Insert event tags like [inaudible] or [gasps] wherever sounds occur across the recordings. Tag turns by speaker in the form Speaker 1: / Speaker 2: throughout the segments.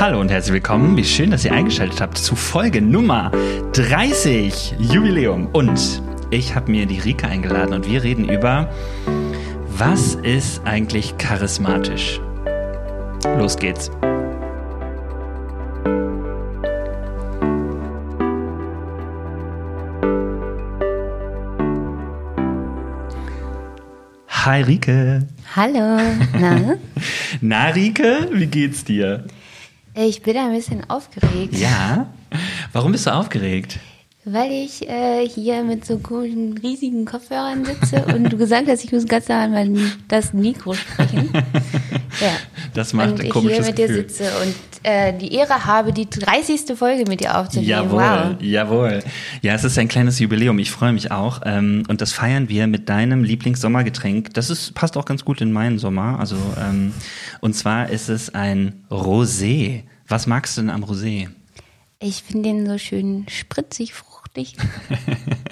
Speaker 1: Hallo und herzlich willkommen. Wie schön, dass ihr eingeschaltet habt zu Folge Nummer 30 Jubiläum. Und ich habe mir die Rika eingeladen und wir reden über, was ist eigentlich charismatisch? Los geht's. Hi Rike.
Speaker 2: Hallo. Na? [laughs]
Speaker 1: Na Rike, wie geht's dir?
Speaker 2: Ich bin ein bisschen aufgeregt.
Speaker 1: Ja? Warum bist du aufgeregt?
Speaker 2: Weil ich äh, hier mit so coolen, riesigen Kopfhörern sitze und du gesagt hast, ich muss ganz nah an das Mikro sprechen. [laughs]
Speaker 1: Ja. Das macht
Speaker 2: und
Speaker 1: ein komisches
Speaker 2: ich hier mit dir
Speaker 1: Gefühl.
Speaker 2: sitze und äh, die Ehre habe, die 30. Folge mit dir aufzunehmen.
Speaker 1: Jawohl,
Speaker 2: Wow.
Speaker 1: jawohl. Ja, es ist ein kleines Jubiläum. Ich freue mich auch. Ähm, und das feiern wir mit deinem Lieblingssommergetränk. Das ist, passt auch ganz gut in meinen Sommer. Also, ähm, und zwar ist es ein Rosé. Was magst du denn am Rosé?
Speaker 2: Ich finde den so schön spritzig, fruchtig,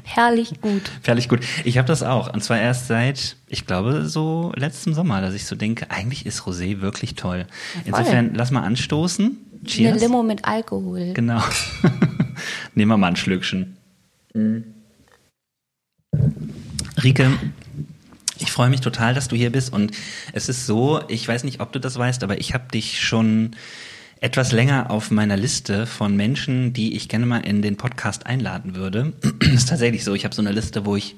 Speaker 2: herrlich gut. [laughs]
Speaker 1: Fertig gut. Ich habe das auch. Und zwar erst seit, ich glaube, so letztem Sommer, dass ich so denke, eigentlich ist Rosé wirklich toll. Insofern, lass mal anstoßen.
Speaker 2: Eine
Speaker 1: Cheers.
Speaker 2: Limo mit Alkohol.
Speaker 1: Genau. [laughs] Nehmen wir mal ein Schlückchen. Rike, ich freue mich total, dass du hier bist. Und es ist so, ich weiß nicht, ob du das weißt, aber ich habe dich schon etwas länger auf meiner Liste von Menschen, die ich gerne mal in den Podcast einladen würde. Das [clears throat] ist tatsächlich so. Ich habe so eine Liste, wo ich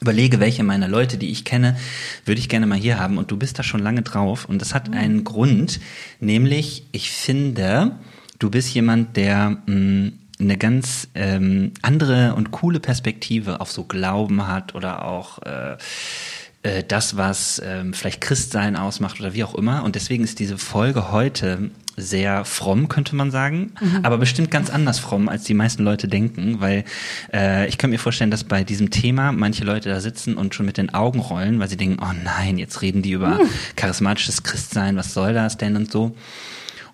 Speaker 1: überlege, welche meiner Leute, die ich kenne, würde ich gerne mal hier haben. Und du bist da schon lange drauf. Und das hat einen Grund, nämlich ich finde, du bist jemand, der mh, eine ganz ähm, andere und coole Perspektive auf so Glauben hat oder auch äh, äh, das, was ähm, vielleicht Christsein ausmacht oder wie auch immer. Und deswegen ist diese Folge heute sehr fromm, könnte man sagen, aber bestimmt ganz anders fromm, als die meisten Leute denken, weil äh, ich könnte mir vorstellen, dass bei diesem Thema manche Leute da sitzen und schon mit den Augen rollen, weil sie denken, oh nein, jetzt reden die über charismatisches Christsein, was soll das denn und so.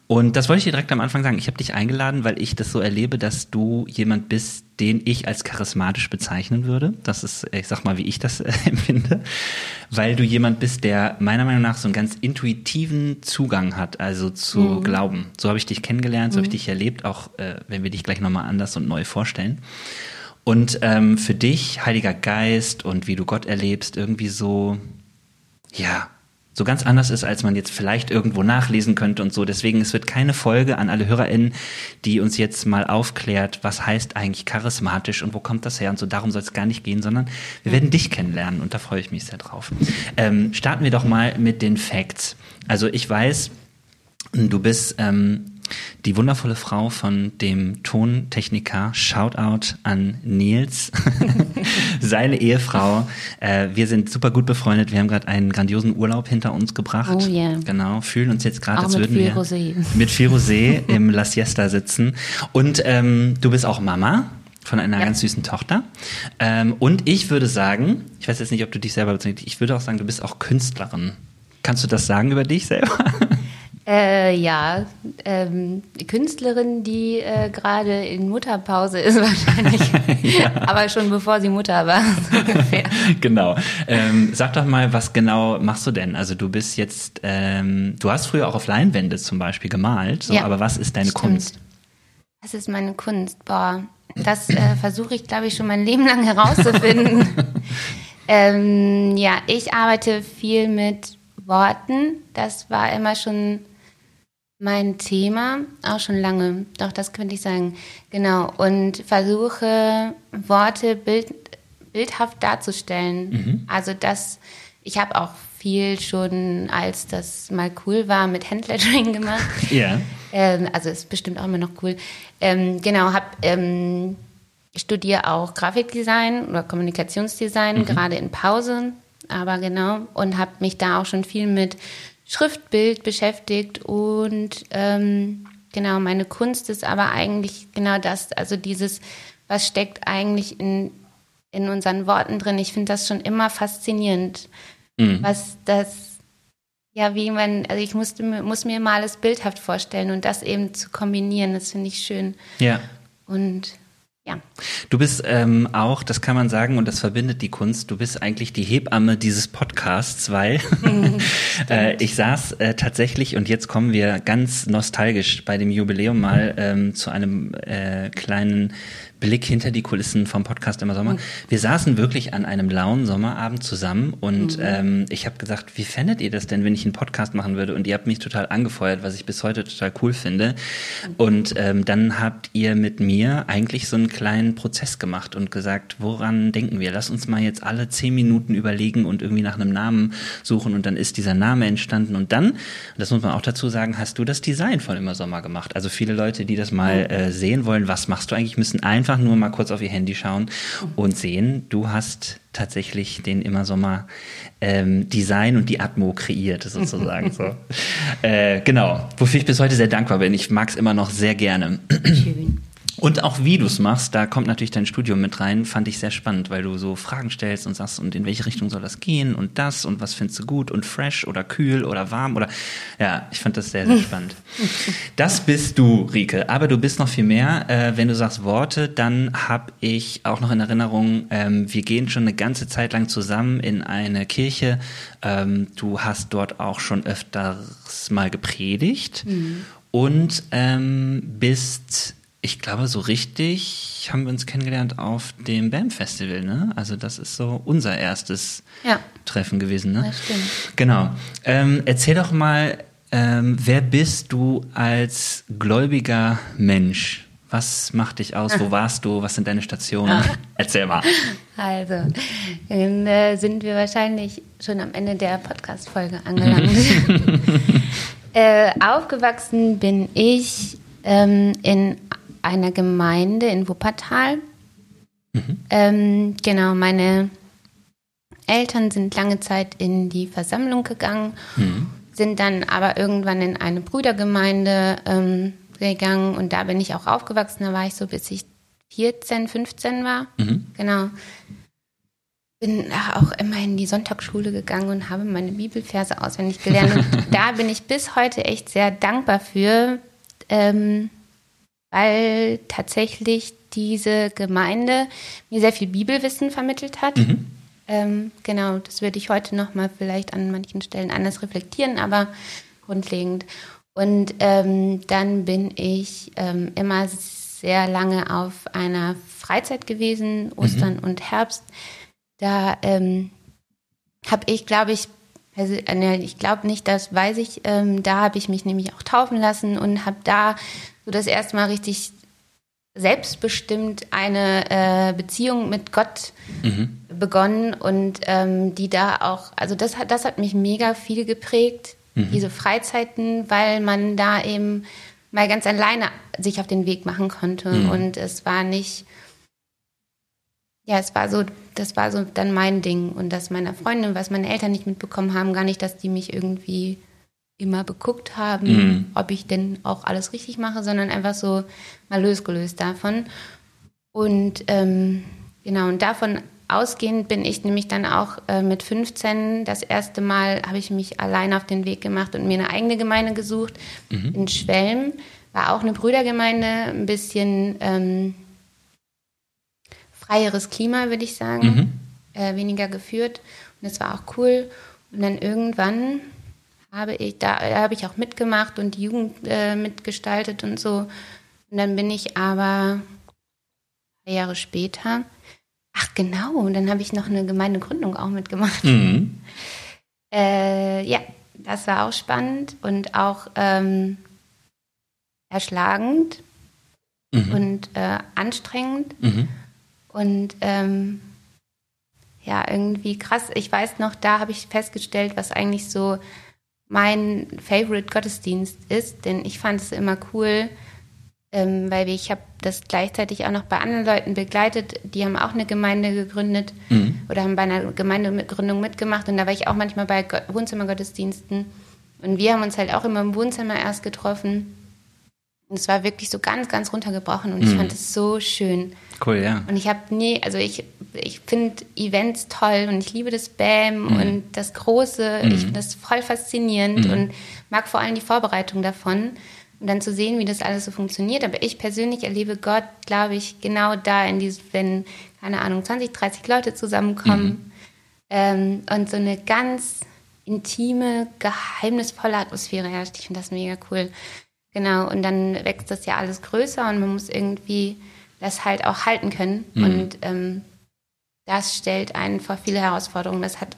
Speaker 1: Und das wollte ich dir direkt am Anfang sagen. Ich habe dich eingeladen, weil ich das so erlebe, dass du jemand bist, den ich als charismatisch bezeichnen würde. Das ist, ich sag mal, wie ich das äh, [laughs] empfinde. Weil du jemand bist, der meiner Meinung nach so einen ganz intuitiven Zugang hat, also zu Glauben. So habe ich dich kennengelernt, so habe ich dich erlebt, auch äh, wenn wir dich gleich nochmal anders und neu vorstellen. Und ähm, für dich, Heiliger Geist und wie du Gott erlebst, irgendwie so, ja, so ganz anders ist, als man jetzt vielleicht irgendwo nachlesen könnte und so. Deswegen, es wird keine Folge an alle HörerInnen, die uns jetzt mal aufklärt, was heißt eigentlich charismatisch und wo kommt das her und so. Darum soll es gar nicht gehen, sondern wir werden dich kennenlernen und da freue ich mich sehr drauf. Ähm, starten wir doch mal mit den Facts. Also ich weiß, du bist ähm, die wundervolle Frau von dem Tontechniker. Shoutout an Nils, [laughs] seine Ehefrau. Äh, wir sind super gut befreundet. Wir haben gerade einen grandiosen Urlaub hinter uns gebracht.
Speaker 2: Oh yeah.
Speaker 1: Genau, fühlen uns jetzt gerade, als würden wir
Speaker 2: Rosé.
Speaker 1: mit viel Rosé im La Siesta sitzen. Und ähm, du bist auch Mama von einer
Speaker 2: Ja.
Speaker 1: ganz süßen Tochter. Ähm, und ich würde sagen, ich weiß jetzt nicht, ob du dich selber bezeichnest, ich würde auch sagen, du bist auch Künstlerin. Kannst du das sagen über dich selber? [laughs]
Speaker 2: Äh, ja, ähm, die Künstlerin, die äh, gerade in Mutterpause ist [laughs] wahrscheinlich, [laughs] aber schon bevor sie Mutter war, so [laughs] ungefähr.
Speaker 1: genau. Ähm, sag doch mal, was genau machst du denn? Also du bist jetzt, ähm, du hast früher auch auf Leinwände zum Beispiel gemalt, so,
Speaker 2: Ja,
Speaker 1: aber was ist deine
Speaker 2: stimmt.
Speaker 1: Kunst?
Speaker 2: Was ist meine Kunst? Boah, das äh, versuche ich, glaube ich, schon mein Leben lang herauszufinden. ähm, ja, ich arbeite viel mit Worten. Das war immer schon mein Thema, auch schon lange. Doch, das könnte ich sagen. Genau. Und versuche, Worte bild, bildhaft darzustellen. Also, das, ich habe auch viel schon, als das mal cool war, mit Handlettering gemacht. [laughs]
Speaker 1: Ja.
Speaker 2: Ähm, also ist bestimmt auch immer noch cool. Ähm, genau, habe ähm, studiere auch Grafikdesign oder Kommunikationsdesign, gerade in Pause, aber genau und habe mich da auch schon viel mit Schriftbild beschäftigt und ähm, genau meine Kunst ist aber eigentlich genau das, also dieses, was steckt eigentlich in in unseren Worten drin. Ich finde das schon immer faszinierend, was das ja, wie man, also ich musste, muss mir mal es bildhaft vorstellen und das eben zu kombinieren, das finde ich schön.
Speaker 1: Ja.
Speaker 2: Und Ja.
Speaker 1: Du bist ähm, auch, das kann man sagen, und das verbindet die Kunst, du bist eigentlich die Hebamme dieses Podcasts, weil [laughs] äh, ich saß äh, tatsächlich, und jetzt kommen wir ganz nostalgisch bei dem Jubiläum mal ähm, zu einem äh, kleinen Blick hinter die Kulissen vom Podcast immer Sommer. Mhm. Wir saßen wirklich an einem lauen Sommerabend zusammen und mhm. ähm, ich habe gesagt, wie fändet ihr das denn, wenn ich einen Podcast machen würde? Und ihr habt mich total angefeuert, was ich bis heute total cool finde. Mhm. Und ähm, dann habt ihr mit mir eigentlich so einen kleinen Prozess gemacht und gesagt, woran denken wir? Lass uns mal jetzt alle zehn Minuten überlegen und irgendwie nach einem Namen suchen und dann ist dieser Name entstanden und dann, das muss man auch dazu sagen, hast du das Design von Immer Sommer gemacht. Also viele Leute, die das mal äh, sehen wollen, was machst du eigentlich, müssen einfach einfach nur mal kurz auf ihr Handy schauen und sehen, du hast tatsächlich den immer Sommer ähm, Design und die Atmo kreiert, sozusagen. so. [laughs] Äh, genau, wofür ich bis heute sehr dankbar bin. Ich mag es immer noch sehr gerne. Schön. Und auch wie du es machst, da kommt natürlich dein Studium mit rein, fand ich sehr spannend, weil du so Fragen stellst und sagst, und in welche Richtung soll das gehen und das und was findest du gut und fresh oder kühl oder warm oder ja, ich fand das sehr, sehr [laughs] spannend. Das bist du, Rike, aber du bist noch viel mehr. Äh, wenn du sagst Worte, dann habe ich auch noch in Erinnerung, ähm, wir gehen schon eine ganze Zeit lang zusammen in eine Kirche. Ähm, du hast dort auch schon öfters mal gepredigt mhm. und ähm, bist ich glaube, so richtig haben wir uns kennengelernt auf dem BAM Festival, ne? Also das ist so unser erstes ja. Treffen gewesen, ne? Das stimmt. Genau. Ähm, erzähl doch mal, ähm, wer bist du als gläubiger Mensch? Was macht dich aus? Wo [laughs] warst du? Was sind deine Stationen? [laughs] Erzähl mal.
Speaker 2: Also, dann äh, sind wir wahrscheinlich schon am Ende der Podcast-Folge [laughs] angelangt. äh, aufgewachsen bin ich ähm, in einer Gemeinde in Wuppertal. Mhm. Ähm, genau, meine Eltern sind lange Zeit in die Versammlung gegangen, mhm. sind dann aber irgendwann in eine Brüdergemeinde ähm, gegangen und da bin ich auch aufgewachsen. Da war ich so, bis ich 14, 15 war. Mhm. Genau. Bin auch immer in die Sonntagsschule gegangen und habe meine Bibelverse auswendig gelernt. Und [laughs] da bin ich bis heute echt sehr dankbar für, ähm, weil tatsächlich diese Gemeinde mir sehr viel Bibelwissen vermittelt hat. Mhm. Ähm, genau, das würde ich heute nochmal vielleicht an manchen Stellen anders reflektieren, aber grundlegend. Und ähm, dann bin ich ähm, immer sehr lange auf einer Freizeit gewesen, Ostern mhm. und Herbst. Da ähm, habe ich, glaube ich, also, äh, ich glaube nicht, das weiß ich. Ähm, da habe ich mich nämlich auch taufen lassen und habe da so das erste Mal richtig selbstbestimmt eine äh, Beziehung mit Gott mhm. begonnen und ähm, die da auch, also das hat, das hat mich mega viel geprägt, mhm. diese Freizeiten, weil man da eben mal ganz alleine sich auf den Weg machen konnte mhm. und es war nicht, ja, es war so, das war so dann mein Ding und das meiner Freundin, was meine Eltern nicht mitbekommen haben, gar nicht, dass die mich irgendwie immer beguckt haben, mhm. ob ich denn auch alles richtig mache, sondern einfach so mal losgelöst davon. Und ähm, genau, und davon ausgehend bin ich nämlich dann auch äh, mit 15 das erste Mal habe ich mich allein auf den Weg gemacht und mir eine eigene Gemeinde gesucht mhm. in Schwelm. War auch eine Brüdergemeinde, ein bisschen ähm, freieres Klima, würde ich sagen, mhm. äh, weniger geführt. Und das war auch cool. Und dann irgendwann habe ich, da habe ich auch mitgemacht und die Jugend äh, mitgestaltet und so. Und dann bin ich aber drei Jahre später, ach genau, und dann habe ich noch eine Gemeindegründung auch mitgemacht. Mhm. [laughs] Äh, ja, das war auch spannend und auch ähm, erschlagend mhm. und äh, anstrengend. Mhm. Und ähm, ja, irgendwie krass. Ich weiß noch, da habe ich festgestellt, was eigentlich so mein Favorite Gottesdienst ist, denn ich fand es immer cool, ähm, weil ich habe das gleichzeitig auch noch bei anderen Leuten begleitet, die haben auch eine Gemeinde gegründet mhm. oder haben bei einer Gemeindegründung mitgemacht. Und da war ich auch manchmal bei Wohnzimmergottesdiensten. Und wir haben uns halt auch immer im Wohnzimmer erst getroffen und es war wirklich so ganz, ganz runtergebrochen und mhm. ich fand es so schön.
Speaker 1: Cool, ja.
Speaker 2: Und ich habe nie, also ich, ich finde Events toll und ich liebe das BAM mhm. und das Große. Mhm. Ich finde das voll faszinierend mhm. und mag vor allem die Vorbereitung davon. und dann zu sehen, wie das alles so funktioniert. Aber ich persönlich erlebe Gott, glaube ich, genau da in diesem, wenn, keine Ahnung, 20, 30 Leute zusammenkommen mhm. ähm, und so eine ganz intime, geheimnisvolle Atmosphäre herrscht. Ich finde das mega cool. Genau, und dann wächst das ja alles größer und man muss irgendwie das halt auch halten können. Mhm. Und ähm, das stellt einen vor viele Herausforderungen. Das hat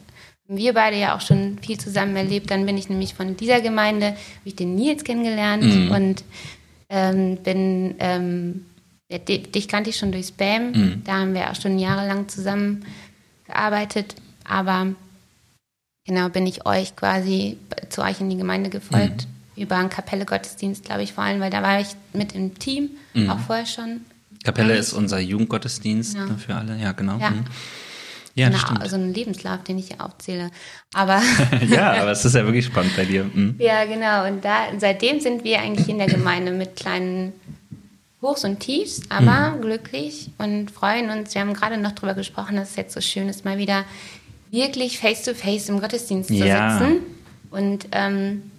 Speaker 2: wir beide ja auch schon viel zusammen erlebt. Dann bin ich nämlich von dieser Gemeinde, habe ich den Nils kennengelernt mhm. und ähm, bin, ähm, ja, dich kannte ich schon durch Spam. Mhm. Da haben wir auch schon jahrelang zusammen gearbeitet. Aber genau bin ich euch quasi zu euch in die Gemeinde gefolgt. Mhm über einen Kapelle-Gottesdienst, glaube ich, vor allem, weil da war ich mit im Team, mhm. auch vorher schon.
Speaker 1: Kapelle eigentlich. ist unser Jugendgottesdienst ja. Ne, für alle, ja, genau.
Speaker 2: Ja. Mhm. Ja, genau, stimmt. so ein Lebenslauf, den ich hier aufzähle. Aber [laughs]
Speaker 1: ja, aber es ist ja wirklich [laughs] spannend bei dir. Mhm.
Speaker 2: Ja, genau. Und da, seitdem sind wir eigentlich in der Gemeinde mit kleinen Hochs und Tiefs, aber mhm. glücklich und freuen uns. Wir haben gerade noch darüber gesprochen, dass es jetzt so schön ist, mal wieder wirklich face to face im Gottesdienst zu ja. sitzen. Und ähm,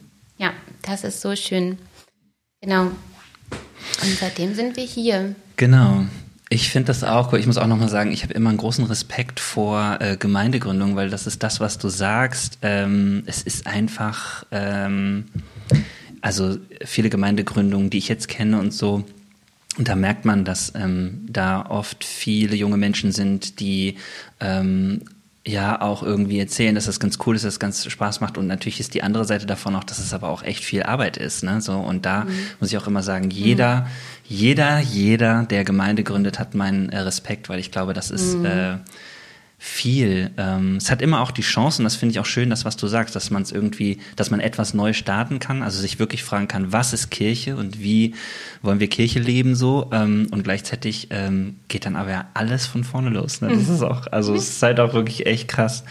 Speaker 2: das ist so schön. Genau. Und seitdem sind wir hier.
Speaker 1: Genau. Ich finde das auch cool. Ich muss auch nochmal sagen, ich habe immer einen großen Respekt vor äh, Gemeindegründung, weil das ist das, was du sagst. Ähm, es ist einfach, ähm, also viele Gemeindegründungen, die ich jetzt kenne und so, und da merkt man, dass ähm, da oft viele junge Menschen sind, die ähm, ja auch irgendwie erzählen, dass das ganz cool ist, dass es ganz Spaß macht und natürlich ist die andere Seite davon auch, dass es aber auch echt viel Arbeit ist, ne? So und da mhm. muss ich auch immer sagen, jeder, mhm. jeder, jeder, der Gemeinde gründet, hat meinen äh, Respekt, weil ich glaube, das ist mhm. äh, viel. Ähm, es hat immer auch die Chance, und das finde ich auch schön, das, was du sagst, dass man es irgendwie, dass man etwas neu starten kann, also sich wirklich fragen kann, was ist Kirche und wie wollen wir Kirche leben so ähm, und gleichzeitig ähm, geht dann aber ja alles von vorne los. Ne? Das ist auch, also es ist halt auch wirklich echt krass.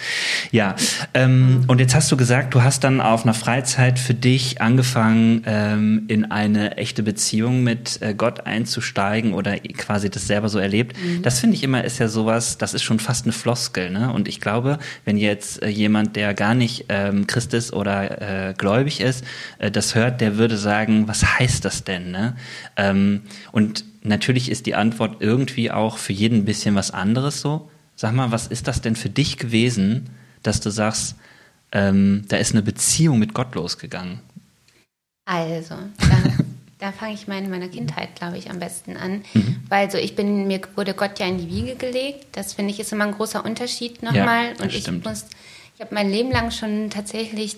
Speaker 1: Ja, ähm, und jetzt hast du gesagt, du hast dann auf einer Freizeit für dich angefangen, ähm, in eine echte Beziehung mit äh, Gott einzusteigen oder quasi das selber so erlebt. Mhm. Das finde ich immer ist ja sowas, das ist schon fast eine Flosse Floskel. Ne? Und ich glaube, wenn jetzt äh, jemand, der gar nicht ähm, Christ ist oder äh, gläubig ist, äh, das hört, der würde sagen, was heißt das denn? Ne? Ähm, und natürlich ist die Antwort irgendwie auch für jeden ein bisschen was anderes so. Sag mal, was ist das denn für dich gewesen, dass du sagst, ähm, da ist eine Beziehung mit Gott losgegangen?
Speaker 2: Also, da fange ich mal in meiner Kindheit, glaube ich, am besten an. Mhm. Weil so ich bin, mir wurde Gott ja in die Wiege gelegt. Das finde ich ist immer ein großer Unterschied nochmal. Ja, und ich stimmt. muss, ich habe mein Leben lang schon tatsächlich,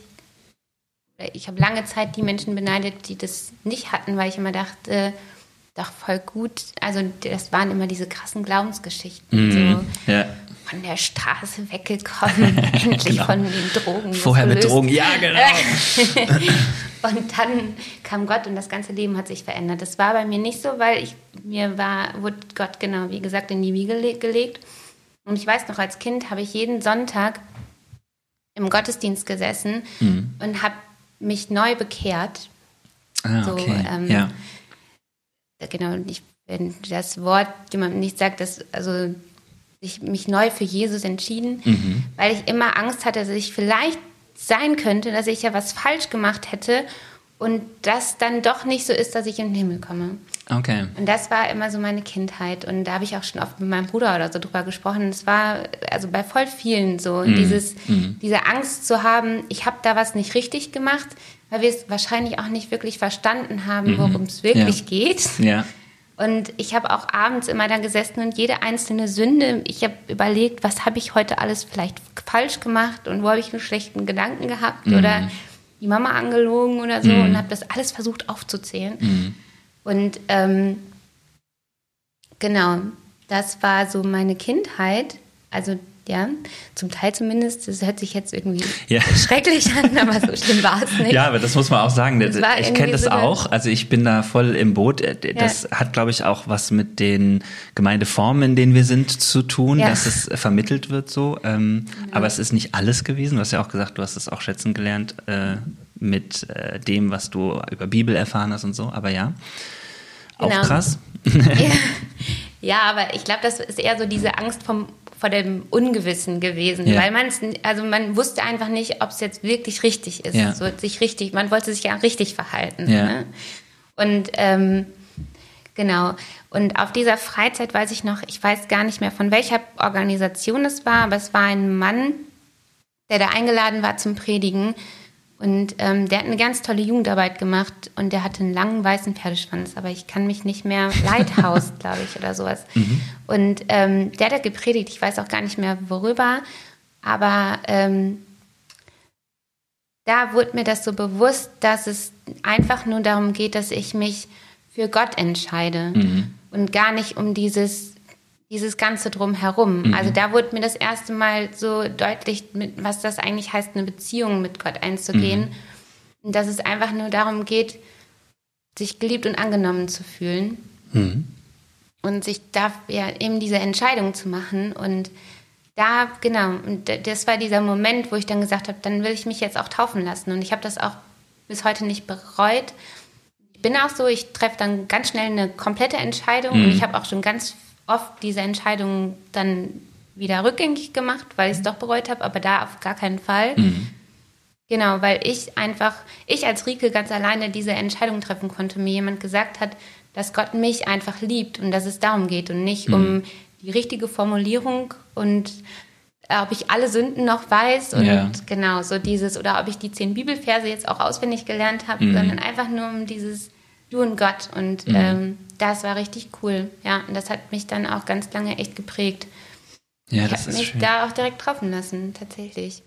Speaker 2: ich habe lange Zeit die Menschen beneidet, die das nicht hatten, weil ich immer dachte, doch voll gut. Also das waren immer diese krassen Glaubensgeschichten. Mhm. So. Ja von der Straße weggekommen, [laughs] endlich genau. von den Drogen.
Speaker 1: Vorher mit Drogen, ja, genau. [laughs]
Speaker 2: und dann kam Gott und das ganze Leben hat sich verändert. Das war bei mir nicht so, weil ich mir war, wurde Gott genau, wie gesagt, in die Wiege gelegt. Und ich weiß noch, als Kind habe ich jeden Sonntag im Gottesdienst gesessen mhm. und habe mich neu bekehrt.
Speaker 1: Ah, so, okay. Ähm, ja.
Speaker 2: Genau, ich, wenn das Wort jemandem nicht sagt, dass, also ich mich neu für Jesus entschieden, mhm. weil ich immer Angst hatte, dass ich vielleicht sein könnte, dass ich ja was falsch gemacht hätte und das dann doch nicht so ist, dass ich in den Himmel komme.
Speaker 1: Okay.
Speaker 2: Und das war immer so meine Kindheit und da habe ich auch schon oft mit meinem Bruder oder so drüber gesprochen. Es war also bei voll vielen so mm. dieses mm. diese Angst zu haben, ich habe da was nicht richtig gemacht, weil wir es wahrscheinlich auch nicht wirklich verstanden haben, mhm. worum es wirklich ja. geht.
Speaker 1: Ja.
Speaker 2: Und ich habe auch abends immer da gesessen und jede einzelne Sünde, ich habe überlegt, was habe ich heute alles vielleicht falsch gemacht und wo habe ich einen schlechten Gedanken gehabt mhm. oder die Mama angelogen oder so mhm. und habe das alles versucht aufzuzählen. Mhm. Und ähm, genau, das war so meine Kindheit. Also ja, zum Teil zumindest. Das hört sich jetzt irgendwie ja. [laughs] schrecklich an, aber so schlimm war es [laughs] nicht.
Speaker 1: Ja, aber das muss man auch sagen. Ich kenne das so auch. Also ich bin da voll im Boot. Äh, das ja. hat, glaube ich, auch was mit den Gemeindeformen, in denen wir sind, zu tun, ja. dass es vermittelt wird so. Ähm, aber es ist nicht alles gewesen. Du hast ja auch gesagt, du hast es auch schätzen gelernt äh, mit äh, dem, was du über Bibel erfahren hast und so. Aber ja, auch genau. krass. [laughs]
Speaker 2: Ja, aber ich glaube, das ist eher so diese Angst vom vor dem Ungewissen gewesen, ja. weil man es, also man wusste einfach nicht, ob es jetzt wirklich richtig ist, ja. so sich richtig, man wollte sich ja richtig verhalten. Ja. Ne? Und ähm, genau. Und auf dieser Freizeit weiß ich noch, ich weiß gar nicht mehr von welcher Organisation es war, aber es war ein Mann, der da eingeladen war zum Predigen. Und ähm, der hat eine ganz tolle Jugendarbeit gemacht und der hatte einen langen weißen Pferdeschwanz, aber ich kann mich nicht mehr, [laughs] Lighthouse, glaube ich, oder sowas. Mhm. Und ähm, der hat da gepredigt, ich weiß auch gar nicht mehr worüber, aber ähm, da wurde mir das so bewusst, dass es einfach nur darum geht, dass ich mich für Gott entscheide mhm. und gar nicht um dieses dieses Ganze drumherum. Mhm. Also da wurde mir das erste Mal so deutlich, mit, was das eigentlich heißt, eine Beziehung mit Gott einzugehen. Mhm. Und dass es einfach nur darum geht, sich geliebt und angenommen zu fühlen. Mhm. Und sich da ja, eben diese Entscheidung zu machen. Und da, genau, und das war dieser Moment, wo ich dann gesagt habe, dann will ich mich jetzt auch taufen lassen. Und ich habe das auch bis heute nicht bereut. Ich bin auch so, ich treffe dann ganz schnell eine komplette Entscheidung. Und mhm. ich habe auch schon ganz oft diese Entscheidung dann wieder rückgängig gemacht, weil ich es doch bereut habe, aber da auf gar keinen Fall. Mhm. Genau, weil ich einfach, ich als Rike ganz alleine diese Entscheidung treffen konnte. Mir jemand gesagt hat, dass Gott mich einfach liebt und dass es darum geht und nicht mhm. um die richtige Formulierung und ob ich alle Sünden noch weiß und ja. genau so dieses oder ob ich die zehn Bibelverse jetzt auch auswendig gelernt habe, mhm. sondern einfach nur um dieses Du und Gott und mhm. ähm, das war richtig cool. Ja, und das hat mich dann auch ganz lange echt geprägt. Ja, ich habe mich schön. da auch direkt treffen lassen, tatsächlich.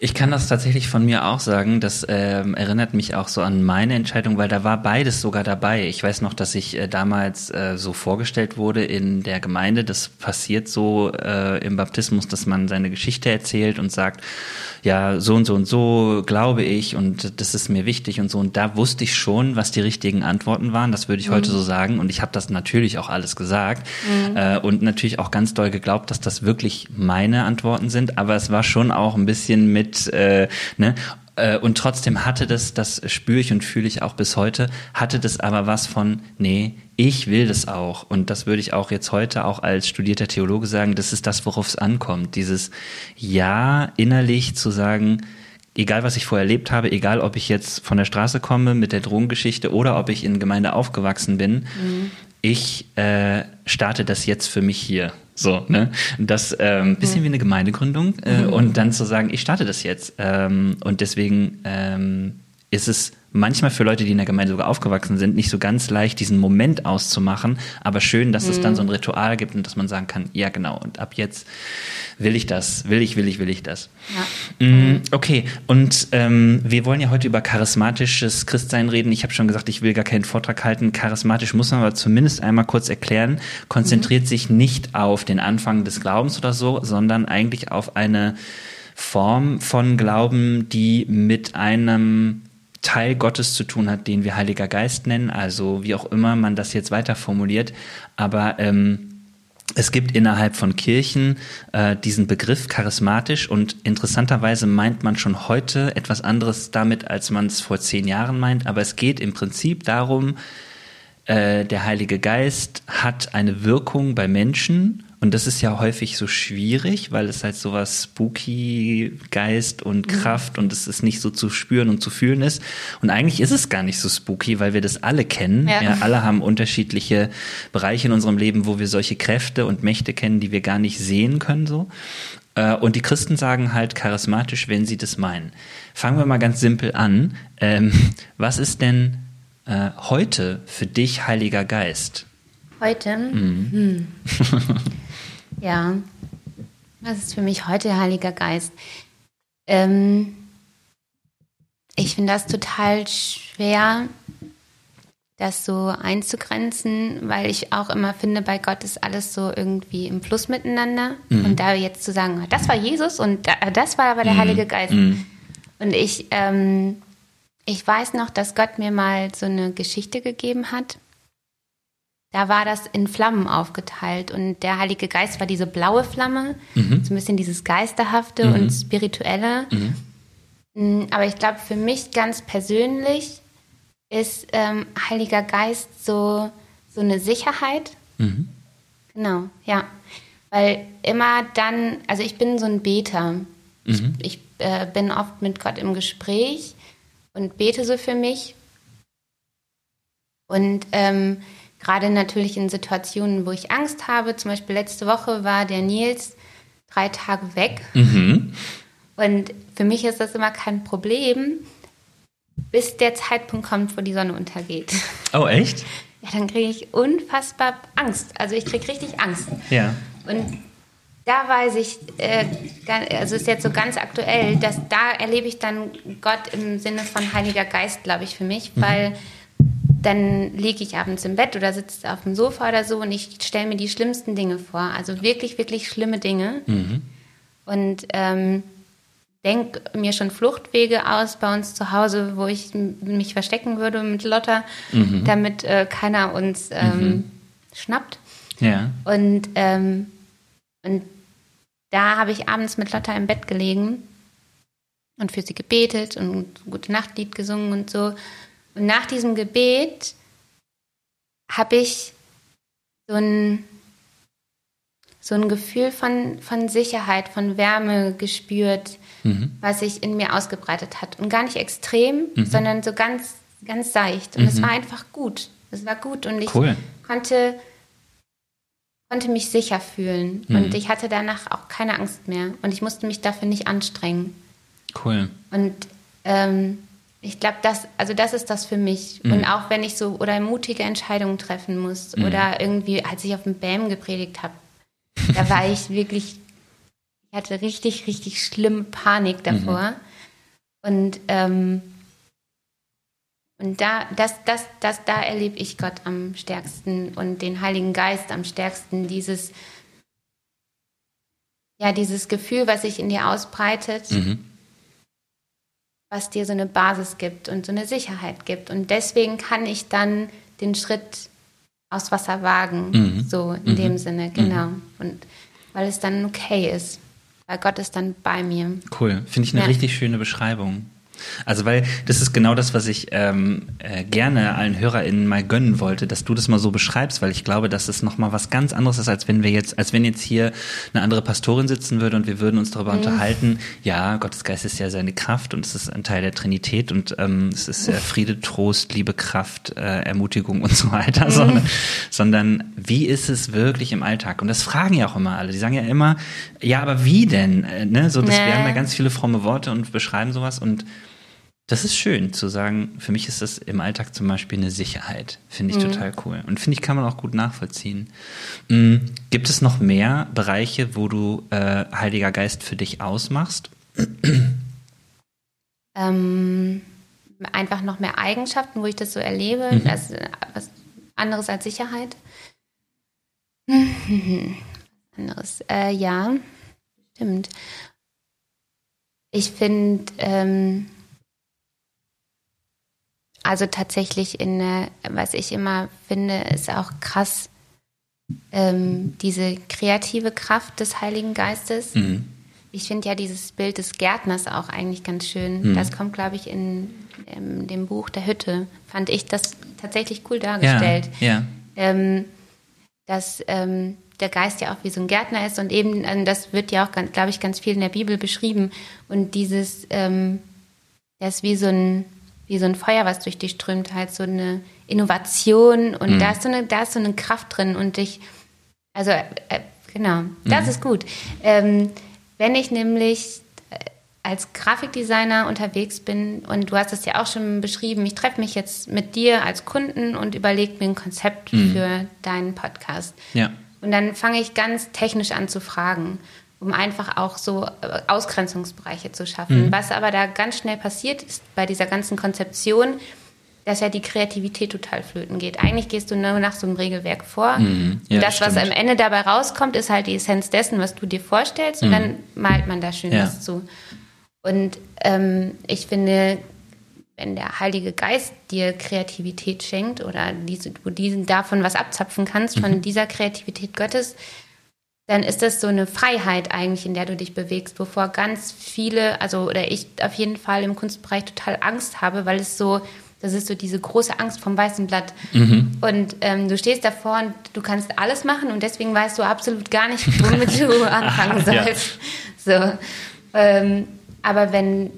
Speaker 1: Ich kann das tatsächlich von mir auch sagen. Das ähm, erinnert mich auch so an meine Entscheidung, weil da war beides sogar dabei. Ich weiß noch, dass ich äh, damals äh, so vorgestellt wurde in der Gemeinde. Das passiert so äh, im Baptismus, dass man seine Geschichte erzählt und sagt, ja, so und so und so glaube ich und das ist mir wichtig und so. Und da wusste ich schon, was die richtigen Antworten waren. Das würde ich mhm. heute so sagen. Und ich habe das natürlich auch alles gesagt mhm. äh, und natürlich auch ganz doll geglaubt, dass das wirklich meine Antworten sind. Aber es war schon auch ein bisschen mit, äh, ne? Äh, und trotzdem hatte das, das spüre ich und fühle ich auch bis heute, hatte das aber was von, nee, ich will das auch. Und das würde ich auch jetzt heute auch als studierter Theologe sagen, das ist das, worauf es ankommt. Dieses Ja innerlich zu sagen, egal was ich vorher erlebt habe, egal ob ich jetzt von der Straße komme mit der Drogengeschichte oder ob ich in Gemeinde aufgewachsen bin, mhm. Ich äh, starte das jetzt für mich hier. So, ne? Das ähm, bisschen mhm. wie eine Gemeindegründung äh, mhm. und dann zu sagen, ich starte das jetzt. Ähm, und deswegen ähm, ist es manchmal für Leute, die in der Gemeinde sogar aufgewachsen sind, nicht so ganz leicht, diesen Moment auszumachen. Aber schön, dass mhm. es dann so ein Ritual gibt und dass man sagen kann, ja genau, und ab jetzt will ich das, will ich, will ich, will ich das. Ja. Mm, okay, und ähm, wir wollen ja heute über charismatisches Christsein reden. Ich habe schon gesagt, ich will gar keinen Vortrag halten. Charismatisch muss man aber zumindest einmal kurz erklären, konzentriert mhm. sich nicht auf den Anfang des Glaubens oder so, sondern eigentlich auf eine Form von Glauben, die mit einem Teil Gottes zu tun hat, den wir Heiliger Geist nennen, also wie auch immer man das jetzt weiter formuliert. Aber ähm, es gibt innerhalb von Kirchen äh, diesen Begriff charismatisch und interessanterweise meint man schon heute etwas anderes damit, als man es vor zehn Jahren meint. Aber es geht im Prinzip darum, äh, der Heilige Geist hat eine Wirkung bei Menschen und das ist ja häufig so schwierig, weil es halt sowas spooky Geist und mhm. Kraft und es ist nicht so zu spüren und zu fühlen ist. Und eigentlich ist es gar nicht so spooky, weil wir das alle kennen. Ja. ja. alle haben unterschiedliche Bereiche in unserem Leben, wo wir solche Kräfte und Mächte kennen, die wir gar nicht sehen können, so. Äh, und die Christen sagen halt charismatisch, wenn sie das meinen. Fangen wir mal ganz simpel an. Ähm, was ist denn äh, heute für dich Heiliger Geist?
Speaker 2: Heute? Mhm. Hm. [laughs] Ja, was ist für mich heute Heiliger Geist? Ähm, ich finde das total schwer, das so einzugrenzen, weil ich auch immer finde, bei Gott ist alles so irgendwie im Fluss miteinander. Mhm. Und da jetzt zu sagen, das war Jesus und das war aber der mhm. Heilige Geist. Mhm. Und ich, ähm, ich weiß noch, dass Gott mir mal so eine Geschichte gegeben hat da war das in Flammen aufgeteilt und der Heilige Geist war diese blaue Flamme, mhm. so ein bisschen dieses Geisterhafte mhm. und Spirituelle. Mhm. Mm, aber ich glaube, für mich ganz persönlich ist ähm, Heiliger Geist so, so eine Sicherheit. Mhm. Genau, ja. Weil immer dann, also ich bin so ein Beter. Ich, mhm. ich äh, bin oft mit Gott im Gespräch und bete so für mich Und ähm, gerade natürlich in Situationen, wo ich Angst habe, zum Beispiel letzte Woche war der Nils drei Tage weg. Mhm. Und für mich ist das immer kein Problem, bis der Zeitpunkt kommt, wo die Sonne untergeht.
Speaker 1: Oh, echt?
Speaker 2: Ja, dann kriege ich unfassbar Angst. Also ich kriege richtig Angst.
Speaker 1: Ja.
Speaker 2: Und da weiß ich, äh, also ist jetzt so ganz aktuell, dass da erlebe ich dann Gott im Sinne von Heiliger Geist, glaube ich, für mich, mhm. Dann liege ich abends im Bett oder sitze auf dem Sofa oder so und ich stelle mir die schlimmsten Dinge vor, also wirklich, wirklich schlimme Dinge. Mhm. Und ähm, denke mir schon Fluchtwege aus bei uns zu Hause, wo ich mich verstecken würde mit Lotta, mhm. damit äh, keiner uns ähm, mhm. schnappt.
Speaker 1: Ja.
Speaker 2: Und, ähm, und da habe ich abends mit Lotta im Bett gelegen und für sie gebetet und ein gute Nachtlied gesungen und so. Und nach diesem Gebet habe ich so ein, so ein Gefühl von, von Sicherheit, von Wärme gespürt, mhm. was sich in mir ausgebreitet hat. Und gar nicht extrem, mhm. sondern so ganz, ganz seicht. Und mhm. es war einfach gut. Es war gut und ich cool. konnte, konnte mich sicher fühlen. Mhm. Und ich hatte danach auch keine Angst mehr. Und ich musste mich dafür nicht anstrengen.
Speaker 1: Cool.
Speaker 2: Und ähm, ich glaube, das, also das ist das für mich. Mhm. Und auch wenn ich so oder mutige Entscheidungen treffen muss mhm. oder irgendwie, als ich auf dem BAM gepredigt habe, da war ich [laughs] wirklich ich hatte richtig, richtig schlimme Panik davor. Mhm. Und, ähm, und da, das, das, das, da erlebe ich Gott am stärksten und den Heiligen Geist am stärksten. Dieses, ja, dieses Gefühl, was sich in dir ausbreitet, mhm. Was dir so eine Basis gibt und so eine Sicherheit gibt. Und deswegen kann ich dann den Schritt aus Wasser wagen, mhm. so in mhm. dem Sinne, genau. Mhm. Und weil es dann okay ist weil Gott ist dann bei mir.
Speaker 1: Cool, finde ich eine ja. richtig schöne Beschreibung. Also weil das ist genau das, was ich ähm, äh, gerne allen HörerInnen mal gönnen wollte, dass du das mal so beschreibst, weil ich glaube, dass es nochmal was ganz anderes ist, als wenn wir jetzt, als wenn jetzt hier eine andere Pastorin sitzen würde und wir würden uns darüber mhm. unterhalten, ja, Gottes Geist ist ja seine Kraft und es ist ein Teil der Trinität und ähm, es ist äh, Friede, Trost, Liebe, Kraft, äh, Ermutigung und so weiter, mhm. sondern, sondern wie ist es wirklich im Alltag? Und das fragen ja auch immer alle. Die sagen ja immer, ja, aber wie denn? Äh, ne? So, das, nee. wir haben ja ganz viele fromme Worte und beschreiben sowas und das ist schön zu sagen, für mich ist das im Alltag zum Beispiel eine Sicherheit. Finde ich mhm. total cool. Und finde ich, kann man auch gut nachvollziehen. Mhm. Gibt es noch mehr Bereiche, wo du äh, Heiliger Geist für dich ausmachst?
Speaker 2: Ähm, einfach noch mehr Eigenschaften, wo ich das so erlebe. Mhm. Das ist was anderes als Sicherheit. [laughs] anderes. Äh, ja, stimmt. Ich finde, ähm, also tatsächlich in, was ich immer finde, ist auch krass, ähm, diese kreative Kraft des Heiligen Geistes. Mhm. Ich finde ja dieses Bild des Gärtners auch eigentlich ganz schön. Mhm. Das kommt, glaube ich, in, in, dem Buch der Hütte. Fand ich das tatsächlich cool dargestellt.
Speaker 1: Ja, ja.
Speaker 2: Ähm, dass ähm, der Geist ja auch wie so ein Gärtner ist und eben, also das wird ja auch, glaube ich, ganz viel in der Bibel beschrieben. Und dieses, ähm, das ist wie so ein wie so ein Feuer, was durch dich strömt, halt so eine Innovation und mhm. da ist so eine, da ist so eine Kraft drin und ich, also äh, genau, das mhm. ist gut. Ähm, wenn ich nämlich äh, als Grafikdesigner unterwegs bin und du hast es ja auch schon beschrieben, ich treffe mich jetzt mit dir als Kunden und überlege mir ein Konzept mhm. für deinen Podcast.
Speaker 1: Ja.
Speaker 2: Und dann fange ich ganz technisch an zu fragen um einfach auch so äh, Ausgrenzungsbereiche zu schaffen. Mhm. Was aber da ganz schnell passiert ist bei dieser ganzen Konzeption, dass ja die Kreativität total flöten geht. Eigentlich gehst du nur nach so einem Regelwerk vor. Mhm. Ja, und das, was am Ende dabei rauskommt, ist halt die Essenz dessen, was du dir vorstellst. Und mhm. dann malt man da schön ja. was zu. Und ähm, ich finde, wenn der Heilige Geist dir Kreativität schenkt oder diese, du diesen davon was abzapfen kannst, von mhm. dieser Kreativität Gottes, dann ist das so eine Freiheit eigentlich, in der du dich bewegst, wovor ganz viele, also oder ich auf jeden Fall im Kunstbereich total Angst habe, weil es so, das ist so diese große Angst vom weißen Blatt. Mhm. Und ähm, du stehst davor und du kannst alles machen und deswegen weißt du absolut gar nicht, womit du [laughs] [laughs] anfangen sollst. ja. So. Ähm, aber wenn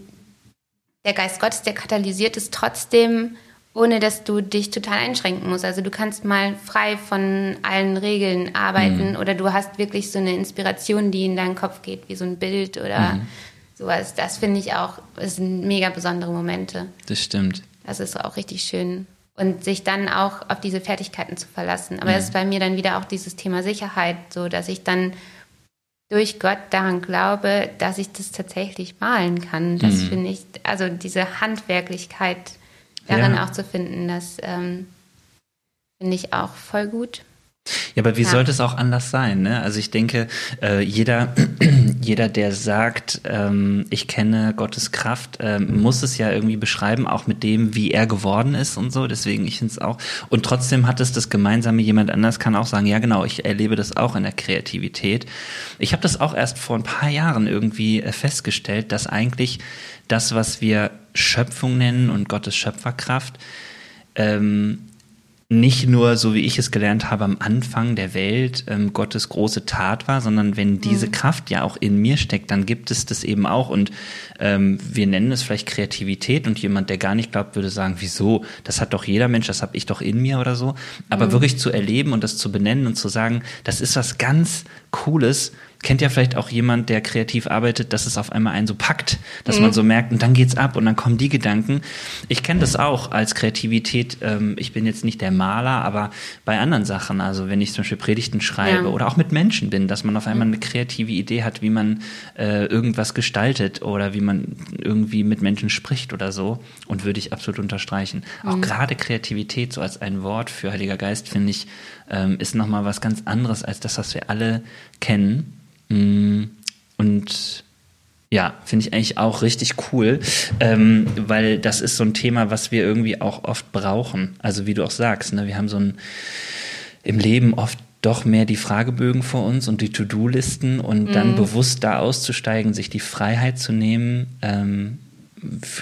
Speaker 2: der Geist Gottes, der katalysiert es trotzdem, ohne dass du dich total einschränken musst. Also du kannst mal frei von allen Regeln arbeiten mhm. oder du hast wirklich so eine Inspiration, die in deinen Kopf geht, wie so ein Bild oder mhm. sowas. Das finde ich auch, das sind mega besondere Momente.
Speaker 1: Das stimmt.
Speaker 2: Das ist auch richtig schön. Und sich dann auch auf diese Fertigkeiten zu verlassen. Aber mhm. das ist bei mir dann wieder auch dieses Thema Sicherheit, so dass ich dann durch Gott daran glaube, dass ich das tatsächlich malen kann. Das mhm. finde ich, also diese Handwerklichkeit darin ja. auch zu finden, das ähm, finde ich auch voll gut.
Speaker 1: Ja, aber wie ja. sollte es auch anders sein? Ne? Also ich denke, äh, jeder, [clears throat] jeder, der sagt, ähm, ich kenne Gottes Kraft, äh, muss es ja irgendwie beschreiben, auch mit dem, wie er geworden ist und so. Deswegen, ich finde es auch. Und trotzdem hat es das Gemeinsame, jemand anders kann auch sagen, ja genau, ich erlebe das auch in der Kreativität. Ich habe das auch erst vor ein paar Jahren irgendwie äh, festgestellt, dass eigentlich das, was wir Schöpfung nennen und Gottes Schöpferkraft, ähm, nicht nur, so wie ich es gelernt habe, am Anfang der Welt ähm, Gottes große Tat war, sondern wenn diese mhm. Kraft ja auch in mir steckt, dann gibt es das eben auch. Und ähm, wir nennen es vielleicht Kreativität und jemand, der gar nicht glaubt, würde sagen, wieso? Das hat doch jeder Mensch, das habe ich doch in mir oder so. Aber mhm. wirklich zu erleben und das zu benennen und zu sagen, das ist was ganz Cooles kennt ja vielleicht auch jemand, der kreativ arbeitet, dass es auf einmal einen so packt, dass mhm. man so merkt, und dann geht's ab und dann kommen die Gedanken. Ich kenne das auch als Kreativität. Ähm, ich bin jetzt nicht der Maler, aber bei anderen Sachen, also wenn ich zum Beispiel Predigten schreibe ja. oder auch mit Menschen bin, dass man auf einmal eine kreative Idee hat, wie man äh, irgendwas gestaltet oder wie man irgendwie mit Menschen spricht oder so. Und würde ich absolut unterstreichen. Mhm. Auch gerade Kreativität so als ein Wort für Heiliger Geist, finde ich, ähm, ist nochmal was ganz anderes als das, was wir alle kennen. Mm, und ja, finde ich eigentlich auch richtig cool, ähm, weil das ist so ein Thema, was wir irgendwie auch oft brauchen. Also wie du auch sagst, ne, wir haben so ein im Leben oft doch mehr die Fragebögen vor uns und die To-Do-Listen und mhm. dann bewusst da auszusteigen, sich die Freiheit zu nehmen. Ähm,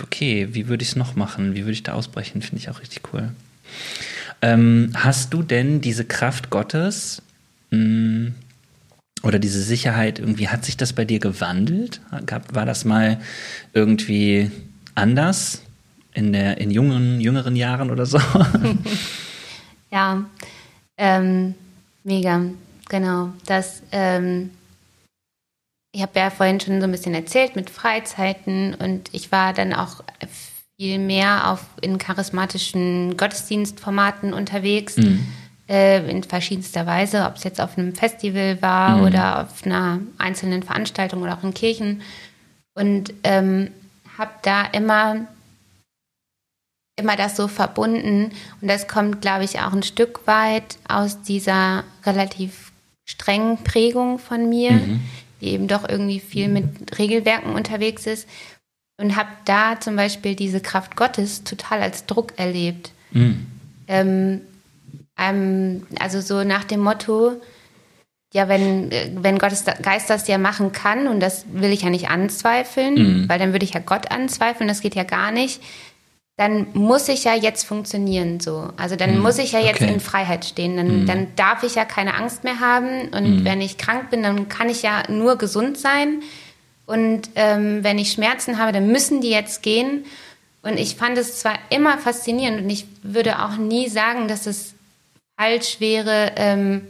Speaker 1: okay, wie würde ich es noch machen? Wie würde ich da ausbrechen? Finde ich auch richtig cool. Ähm, hast du denn diese Kraft Gottes? Mh, mm, oder diese Sicherheit, irgendwie hat sich das bei dir gewandelt? war das mal irgendwie anders in, der, in jungen, jüngeren Jahren oder so? [laughs]
Speaker 2: ja, ähm, mega, genau. Das, ähm, ich habe ja vorhin schon so ein bisschen erzählt mit Freizeiten und ich war dann auch viel mehr auf in charismatischen Gottesdienstformaten unterwegs. Mhm äh, in verschiedenster Weise, ob es jetzt auf einem Festival war mhm. oder auf einer einzelnen Veranstaltung oder auch in Kirchen. Und ähm, habe da immer, immer das so verbunden. Und das kommt, glaube ich, auch ein Stück weit aus dieser relativ strengen Prägung von mir, mhm. die eben doch irgendwie viel mit Regelwerken unterwegs ist. Und habe da zum Beispiel diese Kraft Gottes total als Druck erlebt. Mhm. Ähm, ähm, also so nach dem Motto, ja, wenn, wenn Gottes Geist das ja machen kann, und das will ich ja nicht anzweifeln, mhm. weil dann würde ich ja Gott anzweifeln, das geht ja gar nicht, dann muss ich ja jetzt funktionieren so. Also dann mhm. muss ich ja jetzt okay. in Freiheit stehen. Dann, mhm. dann darf ich ja keine Angst mehr haben. Und mhm. wenn ich krank bin, dann kann ich ja nur gesund sein. Und ähm, wenn ich Schmerzen habe, dann müssen die jetzt gehen. Und ich fand es zwar immer faszinierend und ich würde auch nie sagen, dass es falsch wäre, ähm,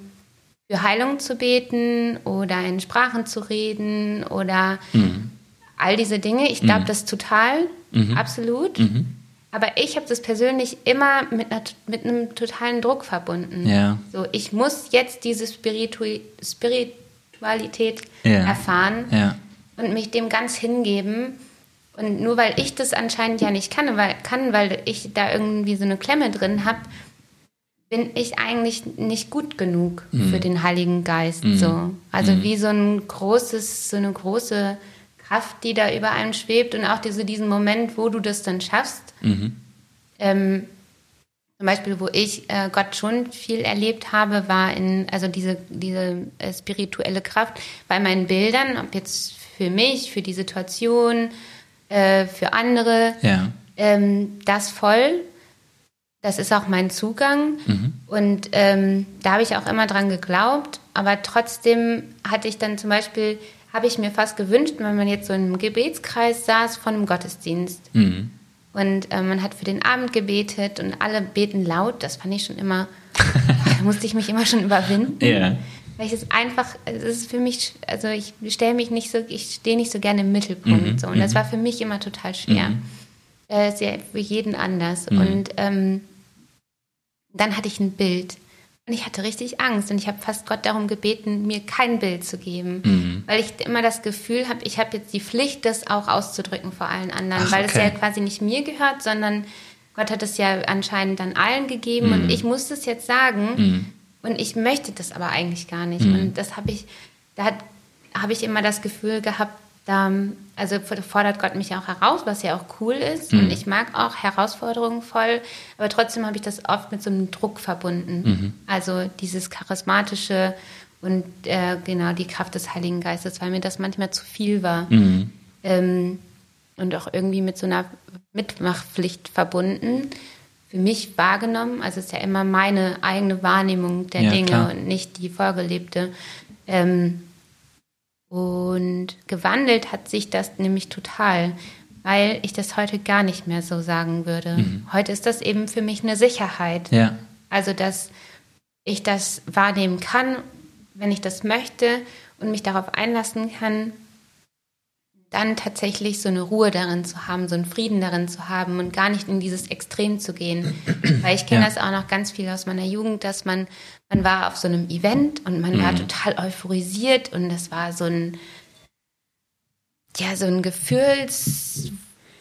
Speaker 2: für Heilung zu beten oder in Sprachen zu reden oder mhm. all diese Dinge. Ich glaube mhm. das total, mhm. absolut. Mhm. Aber ich habe das persönlich immer mit, einer, mit einem totalen Druck verbunden. Ja. So, ich muss jetzt diese Spiritu Spiritualität ja. erfahren ja. und mich dem ganz hingeben. Und nur weil ich das anscheinend ja nicht kann, weil, kann, weil ich da irgendwie so eine Klemme drin habe, bin ich eigentlich nicht gut genug mhm. für den Heiligen Geist. Mhm. So. Also mhm. wie so ein großes, so eine große Kraft, die da über einem schwebt und auch diese, diesen Moment, wo du das dann schaffst. Mhm. Ähm, zum Beispiel, wo ich äh, Gott schon viel erlebt habe, war in, also diese, diese äh, spirituelle Kraft bei meinen Bildern, ob jetzt für mich, für die Situation, äh, für andere, ja. ähm, das voll das ist auch mein Zugang. Mhm. Und ähm, da habe ich auch immer dran geglaubt. Aber trotzdem hatte ich dann zum Beispiel, habe ich mir fast gewünscht, wenn man jetzt so in einem Gebetskreis saß von einem Gottesdienst. Mhm. Und äh, man hat für den Abend gebetet und alle beten laut. Das fand ich schon immer, [laughs] da musste ich mich immer schon überwinden.
Speaker 1: Ja.
Speaker 2: Weil ich es einfach, es ist für mich, also ich stelle mich nicht so, ich stehe nicht so gerne im Mittelpunkt.
Speaker 1: Mhm,
Speaker 2: So. Und das war für mich immer total schwer.
Speaker 1: Mhm.
Speaker 2: Äh, ist ja für jeden anders.
Speaker 1: Mhm.
Speaker 2: Und ähm, dann hatte ich ein Bild. Und ich hatte richtig Angst und ich habe fast Gott darum gebeten, mir kein Bild zu geben,
Speaker 1: Mhm.
Speaker 2: weil ich immer das Gefühl habe, ich habe jetzt die Pflicht, das auch auszudrücken vor allen anderen,
Speaker 1: Ach,
Speaker 2: weil es
Speaker 1: okay.
Speaker 2: ja quasi nicht mir gehört, sondern Gott hat es ja anscheinend dann allen gegeben und ich muss es jetzt sagen und ich möchte das aber eigentlich gar nicht. Und das habe ich, da habe ich immer das Gefühl gehabt, da, also fordert Gott mich ja auch heraus, was ja auch cool ist. Und ich mag auch Herausforderungen voll, aber trotzdem habe ich das oft mit so einem Druck verbunden. Also dieses charismatische und äh, genau die Kraft des Heiligen Geistes, weil mir das manchmal zu viel war. Ähm, und auch irgendwie mit so einer Mitmachpflicht verbunden. Für mich wahrgenommen, also es ist ja immer meine eigene Wahrnehmung der
Speaker 1: Ja,
Speaker 2: Dinge
Speaker 1: klar.
Speaker 2: und nicht die vorgelebte. Ähm, und gewandelt hat sich das nämlich total, weil ich das heute gar nicht mehr so sagen würde. Heute ist das eben für mich eine Sicherheit.
Speaker 1: Ja.
Speaker 2: Also, dass ich das wahrnehmen kann, wenn ich das möchte und mich darauf einlassen kann, dann tatsächlich so eine Ruhe darin zu haben, so einen Frieden darin zu haben und gar nicht in dieses Extrem zu gehen. [clears throat] Weil ich kenne
Speaker 1: Ja.
Speaker 2: das auch noch ganz viel aus meiner Jugend, dass man, man war auf so einem Event und man war total euphorisiert und das war so ein, ja, so ein Gefühls,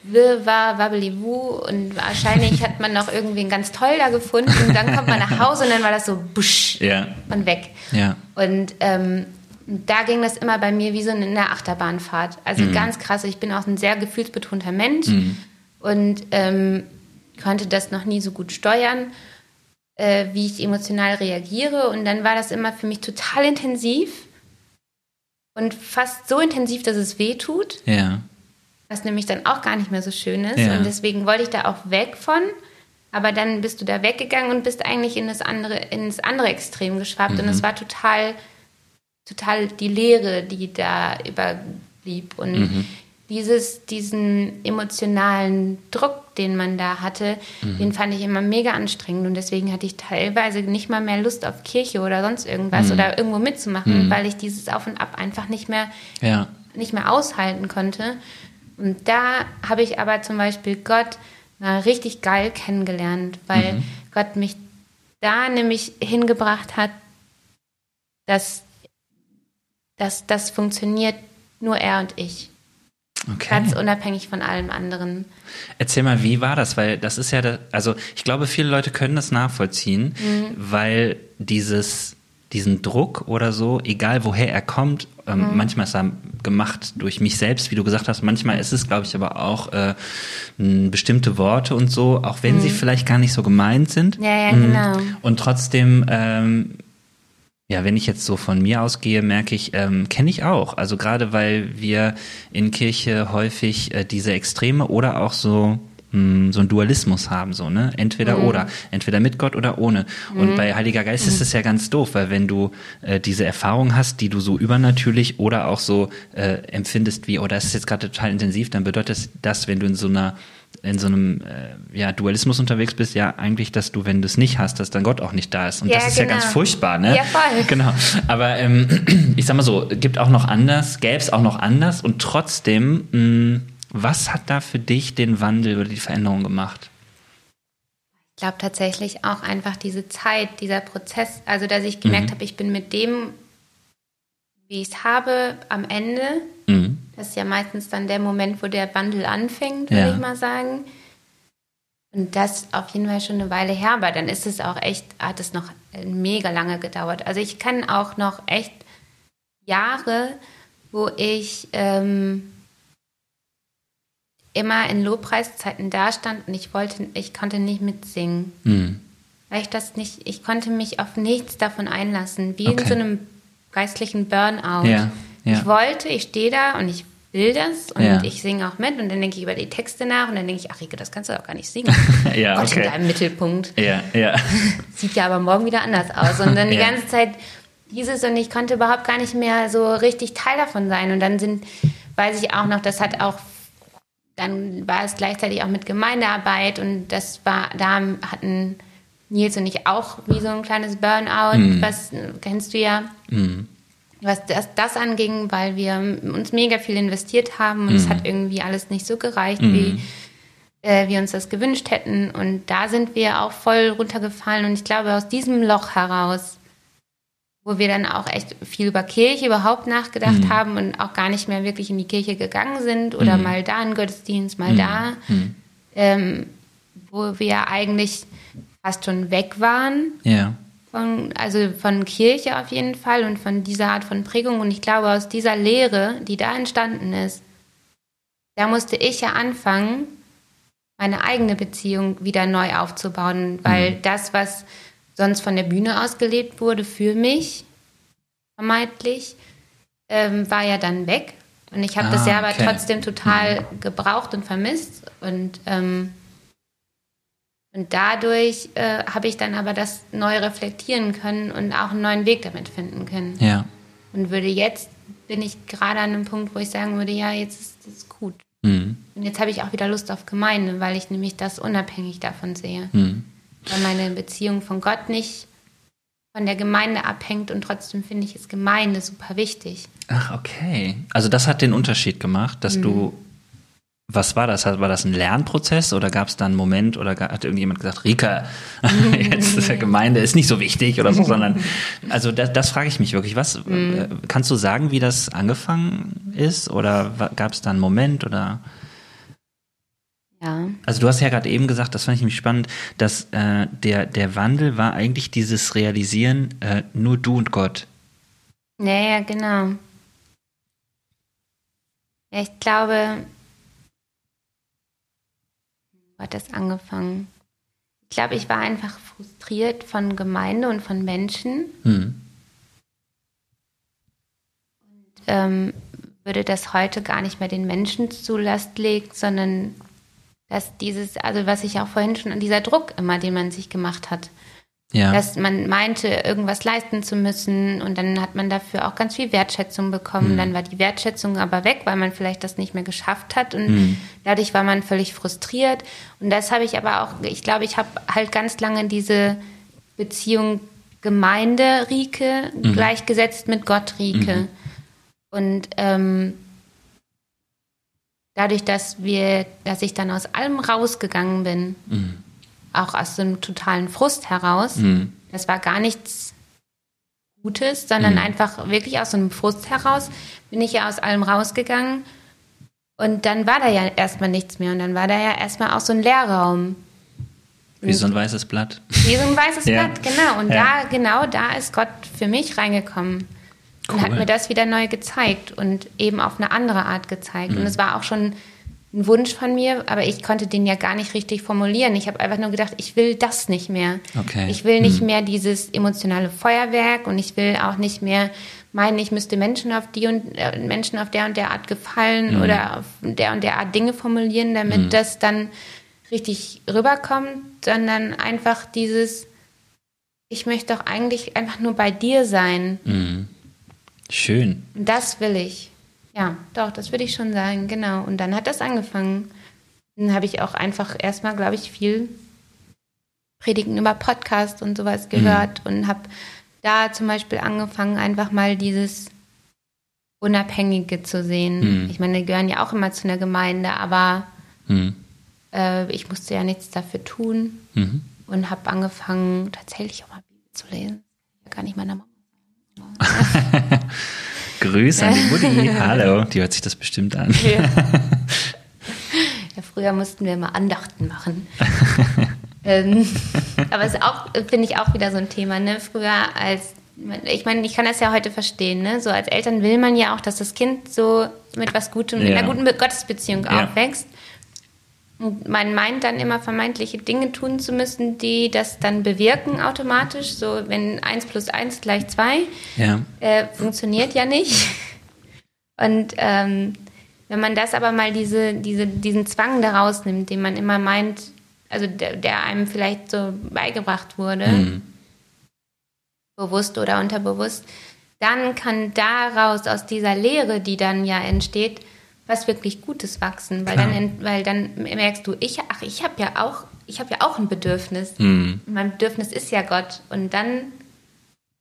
Speaker 2: Wirrwarr, Wabbeliwu und wahrscheinlich hat man noch irgendwen ganz toll da gefunden und dann kommt man nach Hause und dann war das so busch
Speaker 1: Ja.
Speaker 2: und weg.
Speaker 1: Ja.
Speaker 2: Und ähm, da ging das immer bei mir wie so in einer Achterbahnfahrt. Also ganz krass. Ich bin auch ein sehr gefühlsbetonter Mensch und ähm, konnte das noch nie so gut steuern, äh, wie ich emotional reagiere. Und dann war das immer für mich total intensiv und fast so intensiv, dass es weh tut
Speaker 1: Ja.
Speaker 2: was nämlich dann auch gar nicht mehr so schön ist.
Speaker 1: Ja.
Speaker 2: Und deswegen wollte ich da auch weg von. Aber dann bist du da weggegangen und bist eigentlich in das andere, ins andere Extrem geschwappt. Und es war total, total die Leere, die da überblieb. Und dieses, diesen emotionalen Druck, den man da hatte, den fand ich immer mega anstrengend. Und deswegen hatte ich teilweise nicht mal mehr Lust auf Kirche oder sonst irgendwas oder irgendwo mitzumachen, weil ich dieses Auf und Ab einfach nicht mehr
Speaker 1: Ja.
Speaker 2: nicht mehr aushalten konnte. Und da habe ich aber zum Beispiel Gott mal richtig geil kennengelernt, weil Gott mich da nämlich hingebracht hat, dass, dass das funktioniert nur er und ich.
Speaker 1: Okay.
Speaker 2: Ganz unabhängig von allem anderen.
Speaker 1: Erzähl mal, wie war das? Weil das ist ja, da, also ich glaube, viele Leute können das nachvollziehen, weil dieses, diesen Druck oder so, egal woher er kommt, ähm, manchmal ist er gemacht durch mich selbst, wie du gesagt hast, manchmal ist es, glaube ich, aber auch äh, bestimmte Worte und so, auch wenn sie vielleicht gar nicht so gemeint sind.
Speaker 2: Ja, ja,
Speaker 1: Mhm.
Speaker 2: genau.
Speaker 1: Und trotzdem, ähm, ja, wenn ich jetzt so von mir ausgehe, merke ich, ähm, kenne ich auch. Also gerade weil wir in Kirche häufig äh, diese Extreme oder auch so mh, so ein Dualismus haben, so, ne? Entweder oder. Entweder mit Gott oder ohne. Und bei Heiliger Geist ist es ja ganz doof, weil wenn du äh, diese Erfahrung hast, die du so übernatürlich oder auch so äh, empfindest wie, oh, das ist jetzt gerade total intensiv, dann bedeutet das, wenn du in so einer in so einem äh, ja, Dualismus unterwegs bist, ja eigentlich, dass du, wenn du es nicht hast, dass dann Gott auch nicht da ist. Und
Speaker 2: Ja,
Speaker 1: das ist ja
Speaker 2: genau.
Speaker 1: ganz furchtbar, ne?
Speaker 2: Ja, voll.
Speaker 1: Genau. Aber ähm, [clears throat] ich sag mal so, gibt auch noch anders, gäbe es auch noch anders und trotzdem, mh, was hat da für dich den Wandel oder die Veränderung gemacht?
Speaker 2: Ich glaube tatsächlich auch einfach diese Zeit, dieser Prozess, also dass ich gemerkt habe, ich bin mit dem, wie ich es habe, am Ende.
Speaker 1: Mhm.
Speaker 2: Das ist ja meistens dann der Moment, wo der Wandel anfängt, würde
Speaker 1: Ja.
Speaker 2: ich mal sagen. Und das auf jeden Fall schon eine Weile her, aber dann ist es auch echt, hat es noch mega lange gedauert. Also ich kann auch noch echt Jahre, wo ich ähm, immer in Lobpreiszeiten dastand und ich wollte, ich konnte nicht mitsingen.
Speaker 1: Mhm.
Speaker 2: Weil ich das nicht, ich konnte mich auf nichts davon einlassen, wie
Speaker 1: Okay.
Speaker 2: in so einem geistlichen Burnout.
Speaker 1: Ja, ja.
Speaker 2: Ich wollte, ich stehe da und ich will das und
Speaker 1: Ja.
Speaker 2: ich singe auch mit und dann denke ich über die Texte nach und dann denke ich, ach Rike, das kannst du doch gar nicht singen. [laughs]
Speaker 1: Ja,
Speaker 2: Gott in
Speaker 1: okay.
Speaker 2: deinem Mittelpunkt.
Speaker 1: Ja, ja. [laughs]
Speaker 2: Sieht ja aber morgen wieder anders aus. Und dann die
Speaker 1: Ja.
Speaker 2: ganze Zeit dieses und ich konnte überhaupt gar nicht mehr so richtig Teil davon sein. Und dann sind, weiß ich auch noch, das hat auch dann war es gleichzeitig auch mit Gemeindearbeit und das war, da hatten Nils und ich auch wie so ein kleines Burnout, mhm. was kennst du ja. Mhm. Was das, das anging, weil wir uns mega viel investiert haben und mhm. es hat irgendwie alles nicht so gereicht, wie mhm. äh, wir uns das gewünscht hätten. Und da sind wir auch voll runtergefallen. Und ich glaube, aus diesem Loch heraus wo wir dann auch echt viel über Kirche überhaupt nachgedacht mhm. haben und auch gar nicht mehr wirklich in die Kirche gegangen sind oder mhm. mal da in Gottesdienst, mal mhm. da, mhm. ähm, wo wir eigentlich fast schon weg waren.
Speaker 1: Ja.
Speaker 2: Von, also von Kirche auf jeden Fall und von dieser Art von Prägung. Und ich glaube, aus dieser Lehre, die da entstanden ist, da musste ich ja anfangen, meine eigene Beziehung wieder neu aufzubauen, weil mhm. das, was sonst von der Bühne aus gelebt wurde für mich, vermeintlich, ähm, war ja dann weg. Und ich habe ah, das ja aber okay. trotzdem total mhm. gebraucht und vermisst. Und, ähm, und dadurch äh, habe ich dann aber das neu reflektieren können und auch einen neuen Weg damit finden können.
Speaker 1: Ja.
Speaker 2: Und würde jetzt, bin ich gerade an einem Punkt, wo ich sagen würde, ja, jetzt ist es gut. Mhm. Und jetzt habe ich auch wieder Lust auf Gemeinde, weil ich nämlich das unabhängig davon sehe. Mhm weil meine Beziehung von Gott nicht von der Gemeinde abhängt und trotzdem finde ich es Gemeinde super wichtig.
Speaker 1: Ach, okay. Also das hat den Unterschied gemacht, dass mhm. du, was war das? War das ein Lernprozess oder gab es da einen Moment oder hat irgendjemand gesagt, Rika, [laughs] jetzt ist der Gemeinde ist nicht so wichtig oder so, [laughs] sondern, also das, das frage ich mich wirklich. Was, mhm. kannst du sagen, wie das angefangen ist oder gab es da einen Moment oder?
Speaker 2: Ja.
Speaker 1: Also du hast ja gerade eben gesagt, das fand ich nämlich spannend, dass äh, der, der Wandel war eigentlich dieses Realisieren, äh, nur du und Gott.
Speaker 2: Ja, ja, genau. Ja, ich glaube, wo hat das angefangen? Ich glaube, ich war einfach frustriert von Gemeinde und von Menschen. Hm. Und ähm, würde das heute gar nicht mehr den Menschen zu Last legen, sondern dass dieses, also was ich auch vorhin schon, dieser Druck immer, den man sich gemacht hat. Ja. Dass man meinte, irgendwas leisten zu müssen und dann hat man dafür auch ganz viel Wertschätzung bekommen. Mhm. Dann war die Wertschätzung aber weg, weil man vielleicht das nicht mehr geschafft hat und mhm. dadurch war man völlig frustriert. Und das habe ich aber auch, ich glaube, ich habe halt ganz lange diese Beziehung Gemeinde Rike mhm. gleichgesetzt mit Gott Rike. Mhm. Und ähm, dadurch, dass wir, dass ich dann aus allem rausgegangen bin, mhm. Auch aus dem totalen Frust heraus, mhm. das war gar nichts Gutes, sondern mhm. einfach wirklich aus einem Frust heraus bin ich ja aus allem rausgegangen. Und dann war da ja erstmal nichts mehr. Und dann war da ja erstmal auch so ein Leerraum.
Speaker 1: Wie so ein weißes Blatt.
Speaker 2: Wie so ein weißes [laughs] ja. Blatt, genau. Und ja. da, genau da ist Gott für mich reingekommen. Cool. Und hat mir das wieder neu gezeigt und eben auf eine andere Art gezeigt. Mhm. Und es war auch schon ein Wunsch von mir, aber ich konnte den ja gar nicht richtig formulieren. Ich habe einfach nur gedacht, ich will das nicht mehr.
Speaker 1: Okay.
Speaker 2: Ich will nicht mhm. mehr dieses emotionale Feuerwerk und ich will auch nicht mehr meinen, ich müsste Menschen auf die und äh, Menschen auf der und der Art gefallen mhm. oder auf der und der Art Dinge formulieren, damit mhm. das dann richtig rüberkommt, sondern einfach dieses, ich möchte doch eigentlich einfach nur bei dir sein.
Speaker 1: Mhm. Schön.
Speaker 2: Das will ich. Ja, doch, das würde ich schon sagen, genau. Und dann hat das angefangen. Dann habe ich auch einfach erstmal, glaube ich, viel Predigen über Podcast und sowas gehört mhm. und habe da zum Beispiel angefangen, einfach mal dieses Unabhängige zu sehen. Mhm. Ich meine, die gehören ja auch immer zu einer Gemeinde, aber mhm. äh, ich musste ja nichts dafür tun mhm. und habe angefangen, tatsächlich auch mal Bibel zu lesen. Gar nicht meiner Mama [laughs]
Speaker 1: Grüße an die [laughs] Mutti. Hallo, die hört sich das bestimmt an.
Speaker 2: Ja. [laughs] ja früher mussten wir mal Andachten machen. [laughs] ähm, aber es ist auch, finde ich, auch wieder so ein Thema. Ne? Früher als, ich meine, ich kann das ja heute verstehen. Ne? So als Eltern will man ja auch, dass das Kind so mit was Gutem, ja. in einer guten Gottesbeziehung ja. aufwächst. Und man meint dann immer vermeintliche Dinge tun zu müssen, die das dann bewirken automatisch. So, wenn 1 plus 1 gleich 2,
Speaker 1: ja.
Speaker 2: äh, funktioniert ja nicht. [laughs] Und ähm, wenn man das aber mal diese, diese, diesen Zwang daraus nimmt, den man immer meint, also der, der einem vielleicht so beigebracht wurde, mhm. bewusst oder unterbewusst, dann kann daraus, aus dieser Lehre, die dann ja entsteht, was wirklich Gutes wachsen, weil
Speaker 1: Klar.
Speaker 2: dann, weil dann merkst du, ich, ach, ich habe ja auch, ich habe ja auch ein Bedürfnis.
Speaker 1: Mhm.
Speaker 2: Mein Bedürfnis ist ja Gott und dann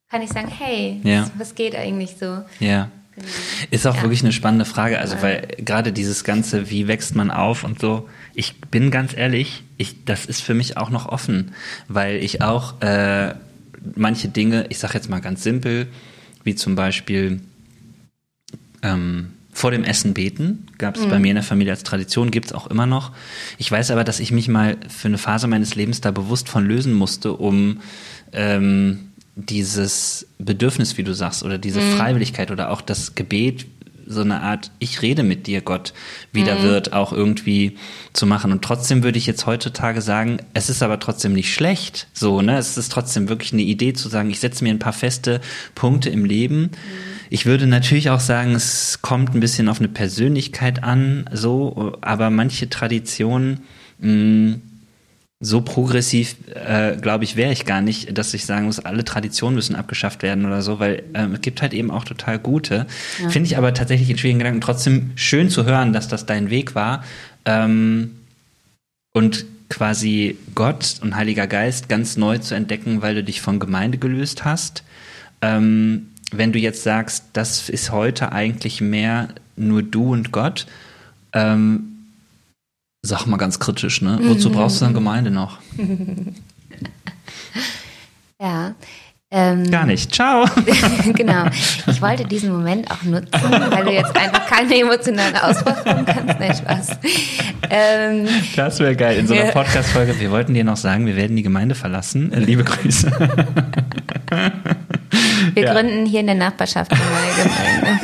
Speaker 2: kann ich sagen, hey,
Speaker 1: Ja.
Speaker 2: was, was geht eigentlich so?
Speaker 1: Ja. Ist auch
Speaker 2: Ja.
Speaker 1: wirklich eine spannende Frage. Also, weil gerade dieses Ganze, wie wächst man auf und so, ich bin ganz ehrlich, ich, das ist für mich auch noch offen, weil ich auch äh, manche Dinge, ich sage jetzt mal ganz simpel, wie zum Beispiel ähm, vor dem Essen beten, gab es bei mir in der Familie als Tradition, gibt es auch immer noch. Ich weiß aber, dass ich mich mal für eine Phase meines Lebens da bewusst von lösen musste, um ähm, dieses Bedürfnis, wie du sagst, oder diese Freiwilligkeit oder auch das Gebet, so eine Art, ich rede mit dir, Gott, wieder wird, auch irgendwie zu machen. Und trotzdem würde ich jetzt heutzutage sagen, es ist aber trotzdem nicht schlecht, so, ne? Es ist trotzdem wirklich eine Idee zu sagen, ich setze mir ein paar feste Punkte im Leben. Ich würde natürlich auch sagen, es kommt ein bisschen auf eine Persönlichkeit an, so, aber manche Traditionen, mh, so progressiv, äh, glaube ich, wäre ich gar nicht, dass ich sagen muss, alle Traditionen müssen abgeschafft werden oder so, weil ähm, es gibt halt eben auch total gute. Finde ich aber tatsächlich in schwierigen Gedanken trotzdem schön zu hören, dass das dein Weg war. Ähm, und quasi Gott und Heiliger Geist ganz neu zu entdecken, weil du dich von Gemeinde gelöst hast. Ähm, wenn du jetzt sagst, das ist heute eigentlich mehr nur du und Gott, ähm, sag mal ganz kritisch, ne? Wozu brauchst du dann Gemeinde noch? [laughs]
Speaker 2: Ja. Ähm,
Speaker 1: Gar nicht. Ciao. [laughs]
Speaker 2: genau. Ich wollte diesen Moment auch nutzen, weil du jetzt einfach keine emotionalen haben kannst. Nein, Spaß. Ähm,
Speaker 1: Das wäre geil. In so einer. Podcast-Folge, wir wollten dir noch sagen, wir werden die Gemeinde verlassen. Liebe Grüße. [laughs]
Speaker 2: wir
Speaker 1: Ja.
Speaker 2: gründen hier in der Nachbarschaft eine neue Gemeinde,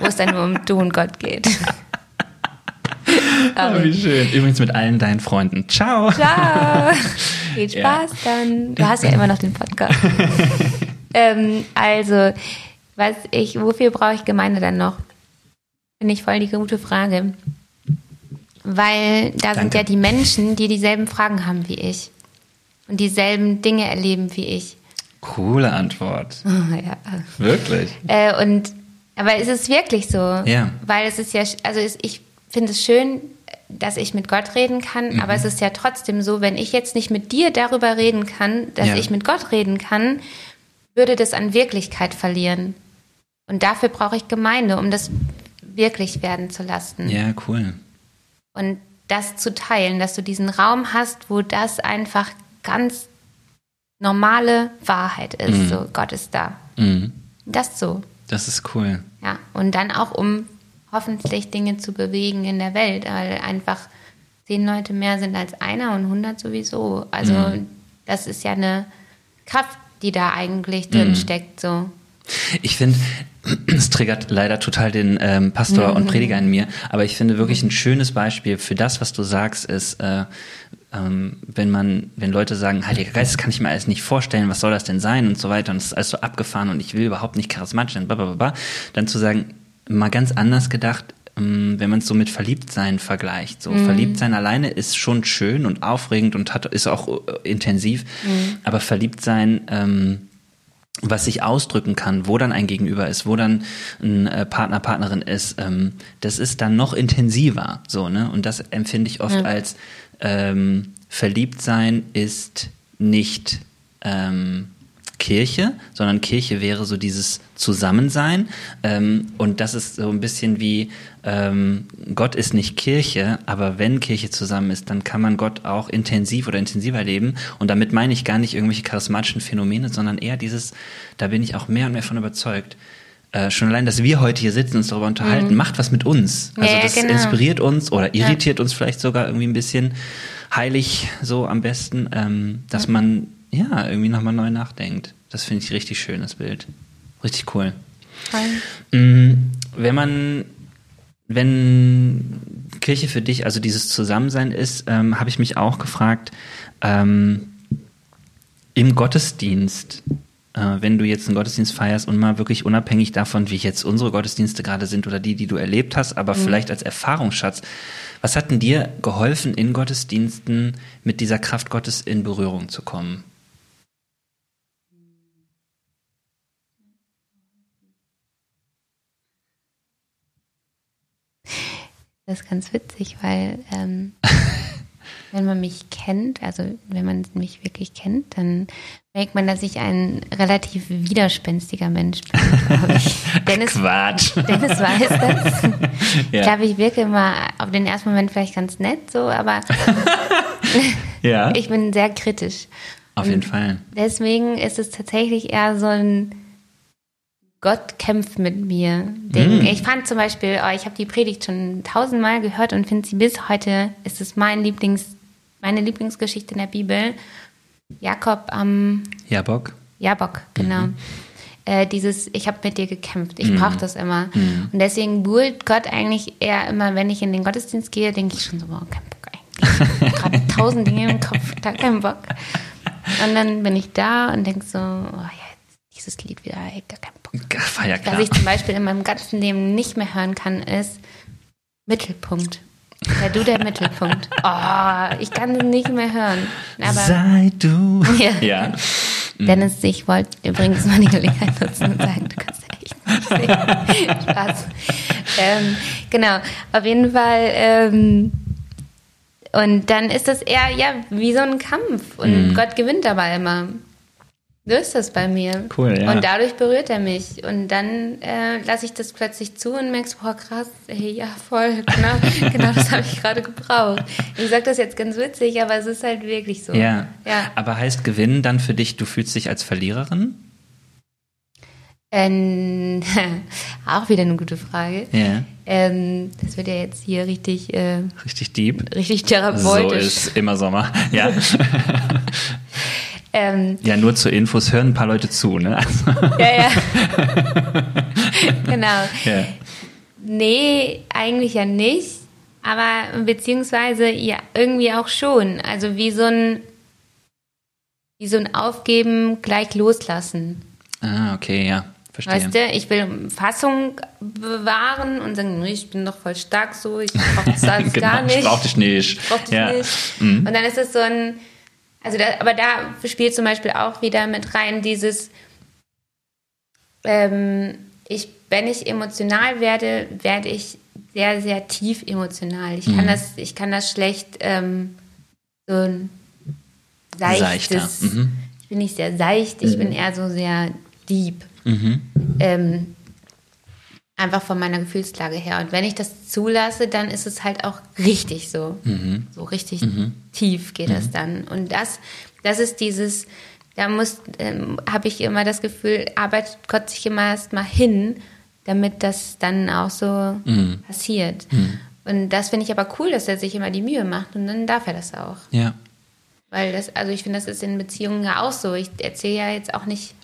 Speaker 2: wo es dann nur um Du und Gott geht.
Speaker 1: Oh, wie schön. Übrigens mit allen deinen Freunden. Ciao.
Speaker 2: Ciao. [laughs] Viel
Speaker 1: Ja.
Speaker 2: Spaß dann. Du hast ja immer noch den Podcast. [laughs] ähm, also, was ich, wofür brauche ich Gemeinde dann noch? Finde ich voll die gute Frage. Weil da sind
Speaker 1: Danke.
Speaker 2: ja die Menschen, die dieselben Fragen haben wie ich. Und dieselben Dinge erleben wie ich.
Speaker 1: Coole Antwort. [laughs]
Speaker 2: ja.
Speaker 1: Wirklich.
Speaker 2: Äh, und aber es ist wirklich so.
Speaker 1: Ja.
Speaker 2: Weil es ist ja, also es, ich finde es schön, dass ich mit Gott reden kann,
Speaker 1: Mhm.
Speaker 2: aber es ist ja trotzdem so, wenn ich jetzt nicht mit dir darüber reden kann, dass
Speaker 1: Ja.
Speaker 2: ich mit Gott reden kann, würde das an Wirklichkeit verlieren. Und dafür brauche ich Gemeinde, um das wirklich werden zu lassen.
Speaker 1: Ja, cool.
Speaker 2: Und das zu teilen, dass du diesen Raum hast, wo das einfach ganz normale Wahrheit ist. So, Gott ist da.
Speaker 1: Mhm.
Speaker 2: Das so.
Speaker 1: Das ist cool.
Speaker 2: Ja, und dann auch, um hoffentlich Dinge zu bewegen in der Welt, weil einfach zehn Leute mehr sind als einer und 100 sowieso. Also das ist ja eine Kraft, die da eigentlich drin steckt. So.
Speaker 1: Ich finde, [clears throat] es triggert leider total den ähm, Pastor und Prediger in mir, aber ich finde wirklich ein schönes Beispiel für das, was du sagst, ist, äh, ähm, wenn man, wenn Leute sagen, Heiliger Geist, das kann ich mir alles nicht vorstellen, was soll das denn sein und so weiter und es ist alles so abgefahren und ich will überhaupt nicht charismatisch sein, blablabla, dann zu sagen, mal ganz anders gedacht, ähm, wenn man es so mit Verliebtsein vergleicht. So Verliebtsein alleine ist schon schön und aufregend und hat, ist auch äh, intensiv, aber Verliebtsein ähm, was sich ausdrücken kann, wo dann ein Gegenüber ist, wo dann ein äh, Partner, Partnerin ist, ähm, das ist dann noch intensiver, so, ne? Und das empfinde ich oft als ähm, Verliebtsein ist nicht ähm, Kirche, sondern Kirche wäre so dieses Zusammensein. Ähm, und das ist so ein bisschen wie ähm, Gott ist nicht Kirche, aber wenn Kirche zusammen ist, dann kann man Gott auch intensiv oder intensiver leben. Und damit meine ich gar nicht irgendwelche charismatischen Phänomene, sondern eher dieses, da bin ich auch mehr und mehr von überzeugt. Äh, schon allein, dass wir heute hier sitzen und uns darüber unterhalten, macht was mit uns. Also
Speaker 2: Ja,
Speaker 1: das
Speaker 2: genau.
Speaker 1: inspiriert uns oder irritiert uns vielleicht sogar irgendwie ein bisschen heilig so am besten, ähm, dass man ja irgendwie nochmal neu nachdenkt. Das finde ich richtig schönes Bild. Richtig cool. Mm, Wenn man, wenn Kirche für dich, also dieses Zusammensein ist, ähm, habe ich mich auch gefragt, ähm, im Gottesdienst, wenn du jetzt einen Gottesdienst feierst und mal wirklich unabhängig davon, wie jetzt unsere Gottesdienste gerade sind oder die, die du erlebt hast, aber vielleicht als Erfahrungsschatz, was hat denn dir geholfen, in Gottesdiensten mit dieser Kraft Gottes in Berührung zu kommen?
Speaker 2: Das ist ganz witzig, weil ähm, [laughs] wenn man mich kennt, also wenn man mich wirklich kennt, dann merkt man, dass ich ein relativ widerspenstiger Mensch bin, glaube ich. [laughs]
Speaker 1: Dennis, Quatsch. [laughs]
Speaker 2: Dennis weiß das. [laughs] Ja. Ich glaube, ich wirke immer auf den ersten Moment vielleicht ganz nett, so, aber ja. ich bin sehr kritisch.
Speaker 1: Auf jeden Fall.
Speaker 2: Deswegen ist es tatsächlich eher so ein Gott kämpft mit mir Ding. Mm. Ich fand zum Beispiel, oh, ich habe die Predigt schon tausendmal gehört und finde sie bis heute, ist es mein Lieblings, meine Lieblingsgeschichte in der Bibel. Jakob am
Speaker 1: Jabok.
Speaker 2: Jabok, genau. Mhm. Äh, dieses, ich habe mit dir gekämpft, ich mhm. brauche das immer. Mhm. Und deswegen buhlt Gott eigentlich eher immer, wenn ich in den Gottesdienst gehe, denke ich schon so, wow, kein Bock eigentlich. Gerade [laughs] tausend Dinge im Kopf, da kein Bock. Und dann bin ich da und denke so, oh ja, dieses Lied wieder, ey, gar kein Bock.
Speaker 1: War ja klar.
Speaker 2: Was ich zum Beispiel in meinem ganzen Leben nicht mehr hören kann, ist Mittelpunkt. Sei du der Mittelpunkt. [laughs] Oh, ich kann es nicht mehr hören.
Speaker 1: Aber, Sei du.
Speaker 2: Ja. ja. [laughs] Dennis, ich wollte übrigens mal die Gelegenheit nutzen und sagen, du kannst ja echt nicht singen. [laughs] Spaß. Ähm, genau, auf jeden Fall. Ähm, und dann ist das eher ja wie so ein Kampf und mhm. Gott gewinnt dabei immer. So ist das bei mir.
Speaker 1: Cool, ja.
Speaker 2: Und dadurch berührt er mich. Und dann äh, lasse ich das plötzlich zu und merkst, boah, krass, ey, ja, voll, [laughs] genau, genau das habe ich gerade gebraucht. Ich sage das jetzt ganz witzig, aber es ist halt wirklich so.
Speaker 1: Ja. ja. Aber heißt Gewinnen dann für dich, du fühlst dich als Verliererin?
Speaker 2: Ähm, [laughs] auch wieder eine gute Frage.
Speaker 1: Ja.
Speaker 2: Ähm, das wird ja jetzt hier richtig. Äh,
Speaker 1: richtig deep.
Speaker 2: Richtig therapeutisch.
Speaker 1: So ist immer Sommer. Ja. [laughs] Ähm, ja, nur zur Infos hören ein paar Leute zu, ne? Also. [laughs]
Speaker 2: Ja, ja. [laughs] genau. Ja. Nee, eigentlich ja nicht. Aber beziehungsweise ja, irgendwie auch schon. Also wie so ein, wie so ein Aufgeben gleich loslassen.
Speaker 1: Ah, okay, ja. Verstehe.
Speaker 2: Weißt du, ich will Fassung bewahren und sagen, ich bin doch voll stark so, ich brauche das [laughs] alles genau, gar nicht.
Speaker 1: Ich brauche dich nicht.
Speaker 2: Ich brauche dich ja. nicht. Mhm. Und dann ist es so ein, also da, aber da spielt zum Beispiel auch wieder mit rein dieses, ähm, ich, wenn ich emotional werde, werde ich sehr, sehr tief emotional. Ich mhm. kann das, ich kann das schlecht ähm, so ein seichtes. Mhm. Ich bin nicht sehr seicht, ich mhm. bin eher so sehr deep. Mhm. Ähm, Einfach von meiner Gefühlslage her. Und wenn ich das zulasse, dann ist es halt auch richtig so. Mhm. So richtig mhm. tief geht mhm. das dann. Und das, das ist dieses, da muss, ähm, habe ich immer das Gefühl, arbeitet Gott sich immer erst mal hin, damit das dann auch so mhm. passiert. Mhm. Und das finde ich aber cool, dass er sich immer die Mühe macht und dann darf er das auch.
Speaker 1: Ja.
Speaker 2: Weil das, also ich finde, das ist in Beziehungen ja auch so. Ich erzähle ja jetzt auch nicht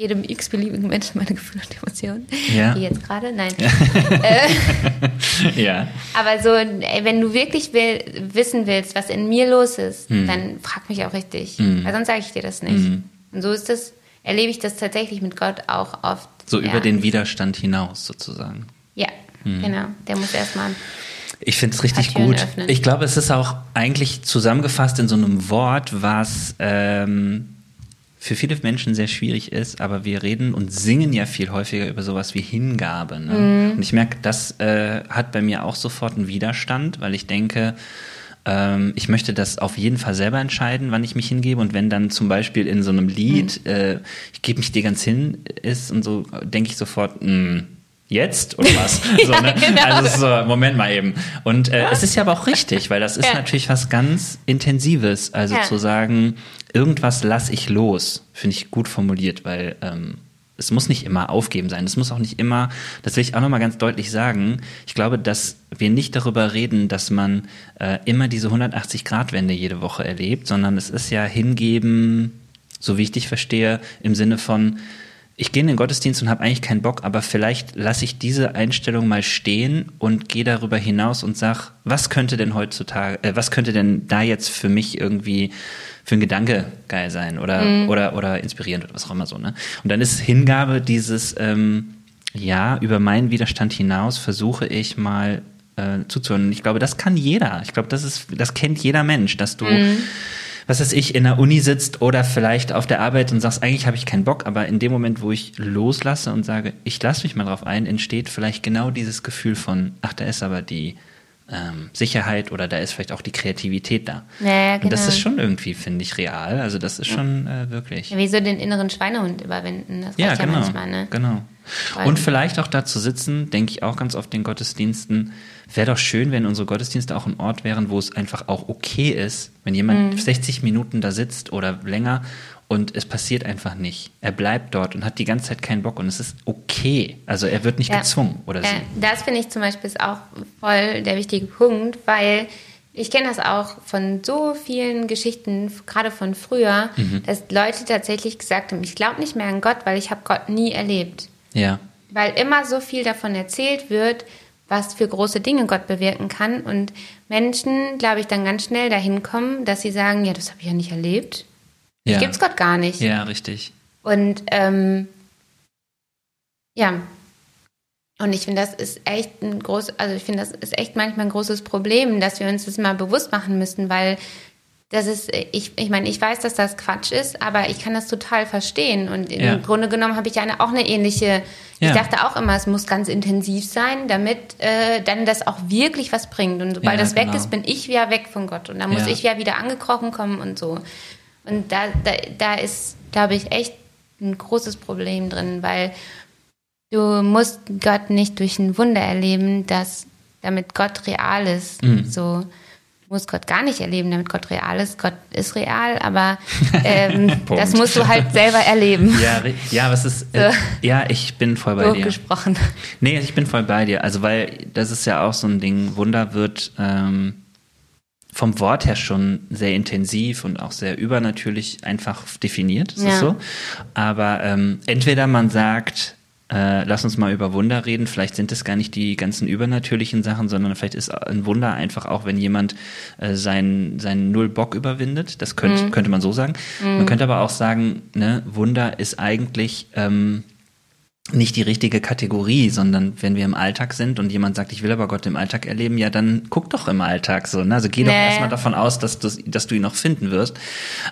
Speaker 2: jedem x-beliebigen Menschen meine Gefühle und Emotionen. Ja. Wie jetzt gerade, nein. Ja. [laughs]
Speaker 1: Äh, ja.
Speaker 2: Aber so, ey, wenn du wirklich will, wissen willst, was in mir los ist, hm. dann frag mich auch richtig. Hm. Weil sonst sage ich dir das nicht. Hm. Und so ist das, erlebe ich das tatsächlich mit Gott auch oft.
Speaker 1: So ja. über den Widerstand hinaus sozusagen.
Speaker 2: Ja, hm. genau. Der muss erstmal.
Speaker 1: Ich finde es richtig gut. Öffnen. Ich glaube, es ist auch eigentlich zusammengefasst in so einem Wort, was ähm, für viele Menschen sehr schwierig ist, aber wir reden und singen ja viel häufiger über sowas wie Hingabe. Ne? Mhm. Und ich merke, das äh, hat bei mir auch sofort einen Widerstand, weil ich denke, ähm, ich möchte das auf jeden Fall selber entscheiden, wann ich mich hingebe. Und wenn dann zum Beispiel in so einem Lied, mhm. äh, ich gebe mich dir ganz hin, ist und so, denke ich sofort, mh, hm, jetzt oder was? [laughs] so, ne? genau. Also so, Moment mal eben. Und äh, es ist ja aber auch richtig, weil das ist ja. natürlich was ganz Intensives. Also ja. zu sagen, irgendwas lasse ich los, finde ich gut formuliert, weil ähm, es muss nicht immer aufgeben sein. Es muss auch nicht immer, das will ich auch nochmal ganz deutlich sagen. Ich glaube, dass wir nicht darüber reden, dass man äh, immer diese 180-Grad-Wende jede Woche erlebt, sondern es ist ja hingeben, so wie ich dich verstehe, im Sinne von, ich gehe in den Gottesdienst und habe eigentlich keinen Bock, aber vielleicht lasse ich diese Einstellung mal stehen und gehe darüber hinaus und sag, was könnte denn heutzutage, äh, was könnte denn da jetzt für mich irgendwie für ein Gedanke geil sein oder, mhm. oder, oder inspirierend oder was auch immer so. Ne? Und dann ist Hingabe dieses, ähm, ja, über meinen Widerstand hinaus versuche ich mal äh, zuzuhören. Und ich glaube, das kann jeder. Ich glaube, das ist, das kennt jeder Mensch, dass du, mhm. Was weiß ich, in der Uni sitzt oder vielleicht auf der Arbeit und sagst, eigentlich habe ich keinen Bock, aber in dem Moment, wo ich loslasse und sage, ich lasse mich mal drauf ein, entsteht vielleicht genau dieses Gefühl von, ach, da ist aber die ähm, Sicherheit oder da ist vielleicht auch die Kreativität da.
Speaker 2: Ja, genau.
Speaker 1: Und das ist schon irgendwie, finde ich, real. Also das ist schon äh, wirklich.
Speaker 2: Ja, wie so den inneren Schweinehund überwinden. Das
Speaker 1: Ja, genau.
Speaker 2: ja manchmal, ne?
Speaker 1: genau.
Speaker 2: Weil-
Speaker 1: Und vielleicht auch da zu sitzen, denke ich auch ganz oft in Gottesdiensten, wäre doch schön, wenn unsere Gottesdienste auch ein Ort wären, wo es einfach auch okay ist, wenn jemand
Speaker 2: Mhm.
Speaker 1: 60 Minuten da sitzt oder länger und es passiert einfach nicht. Er bleibt dort und hat die ganze Zeit keinen Bock und es ist okay. Also er wird nicht
Speaker 2: Ja.
Speaker 1: gezwungen oder
Speaker 2: Äh,
Speaker 1: sie.
Speaker 2: das finde ich zum Beispiel ist auch voll der wichtige Punkt, weil ich kenne das auch von so vielen Geschichten, gerade von früher,
Speaker 1: Mhm.
Speaker 2: dass Leute tatsächlich gesagt haben, ich glaube nicht mehr an Gott, weil ich habe Gott nie erlebt.
Speaker 1: Ja.
Speaker 2: Weil immer so viel davon erzählt wird, was für große Dinge Gott bewirken kann und Menschen, glaube ich, dann ganz schnell dahin kommen, dass sie sagen, ja, das habe ich ja nicht erlebt.
Speaker 1: Ja.
Speaker 2: Gibt's Gott gar nicht.
Speaker 1: Ja, richtig.
Speaker 2: Und ähm, ja. Und ich finde, das ist echt ein groß, also ich finde, das ist echt manchmal ein großes Problem, dass wir uns das mal bewusst machen müssen, weil das ist, ich, ich meine, ich weiß, dass das Quatsch ist, aber ich kann das total verstehen. Und im
Speaker 1: Ja.
Speaker 2: Grunde genommen habe ich eine, auch eine ähnliche, ich
Speaker 1: Ja.
Speaker 2: dachte auch immer, es muss ganz intensiv sein, damit äh, dann das auch wirklich was bringt. Und sobald
Speaker 1: Ja,
Speaker 2: das weg
Speaker 1: genau.
Speaker 2: ist, bin ich wieder weg von Gott. Und dann muss
Speaker 1: Ja.
Speaker 2: ich ja wieder angekrochen kommen und so. Und da, da, da ist, glaube ich, echt ein großes Problem drin, weil du musst Gott nicht durch ein Wunder erleben, dass damit Gott real ist.
Speaker 1: Mhm.
Speaker 2: So du musst Gott gar nicht erleben, damit Gott real ist. Gott ist real, aber [laughs] ähm, das musst du halt selber erleben. [laughs]
Speaker 1: Ja, ja, was ist. Äh, ja, ich bin voll bei dir.
Speaker 2: Hochgesprochen.
Speaker 1: Nee, ich bin voll bei dir. Also, weil das ist ja auch so ein Ding, Wunder wird ähm, vom Wort her schon sehr intensiv und auch sehr übernatürlich einfach definiert. Ist
Speaker 2: Ja.
Speaker 1: so? Aber ähm, entweder man sagt, äh, lass uns mal über Wunder reden, vielleicht sind es gar nicht die ganzen übernatürlichen Sachen, sondern vielleicht ist ein Wunder einfach auch, wenn jemand äh, seinen, seinen Null-Bock überwindet. Das könnte,
Speaker 2: Mhm.
Speaker 1: könnte man so sagen. Man könnte aber auch sagen, ne, Wunder ist eigentlich. Ähm, nicht die richtige Kategorie, sondern wenn wir im Alltag sind und jemand sagt, ich will aber Gott im Alltag erleben, ja, dann guck doch im Alltag so. Ne? Also geh doch
Speaker 2: Nee.
Speaker 1: erstmal davon aus, dass, du dass du ihn noch finden wirst.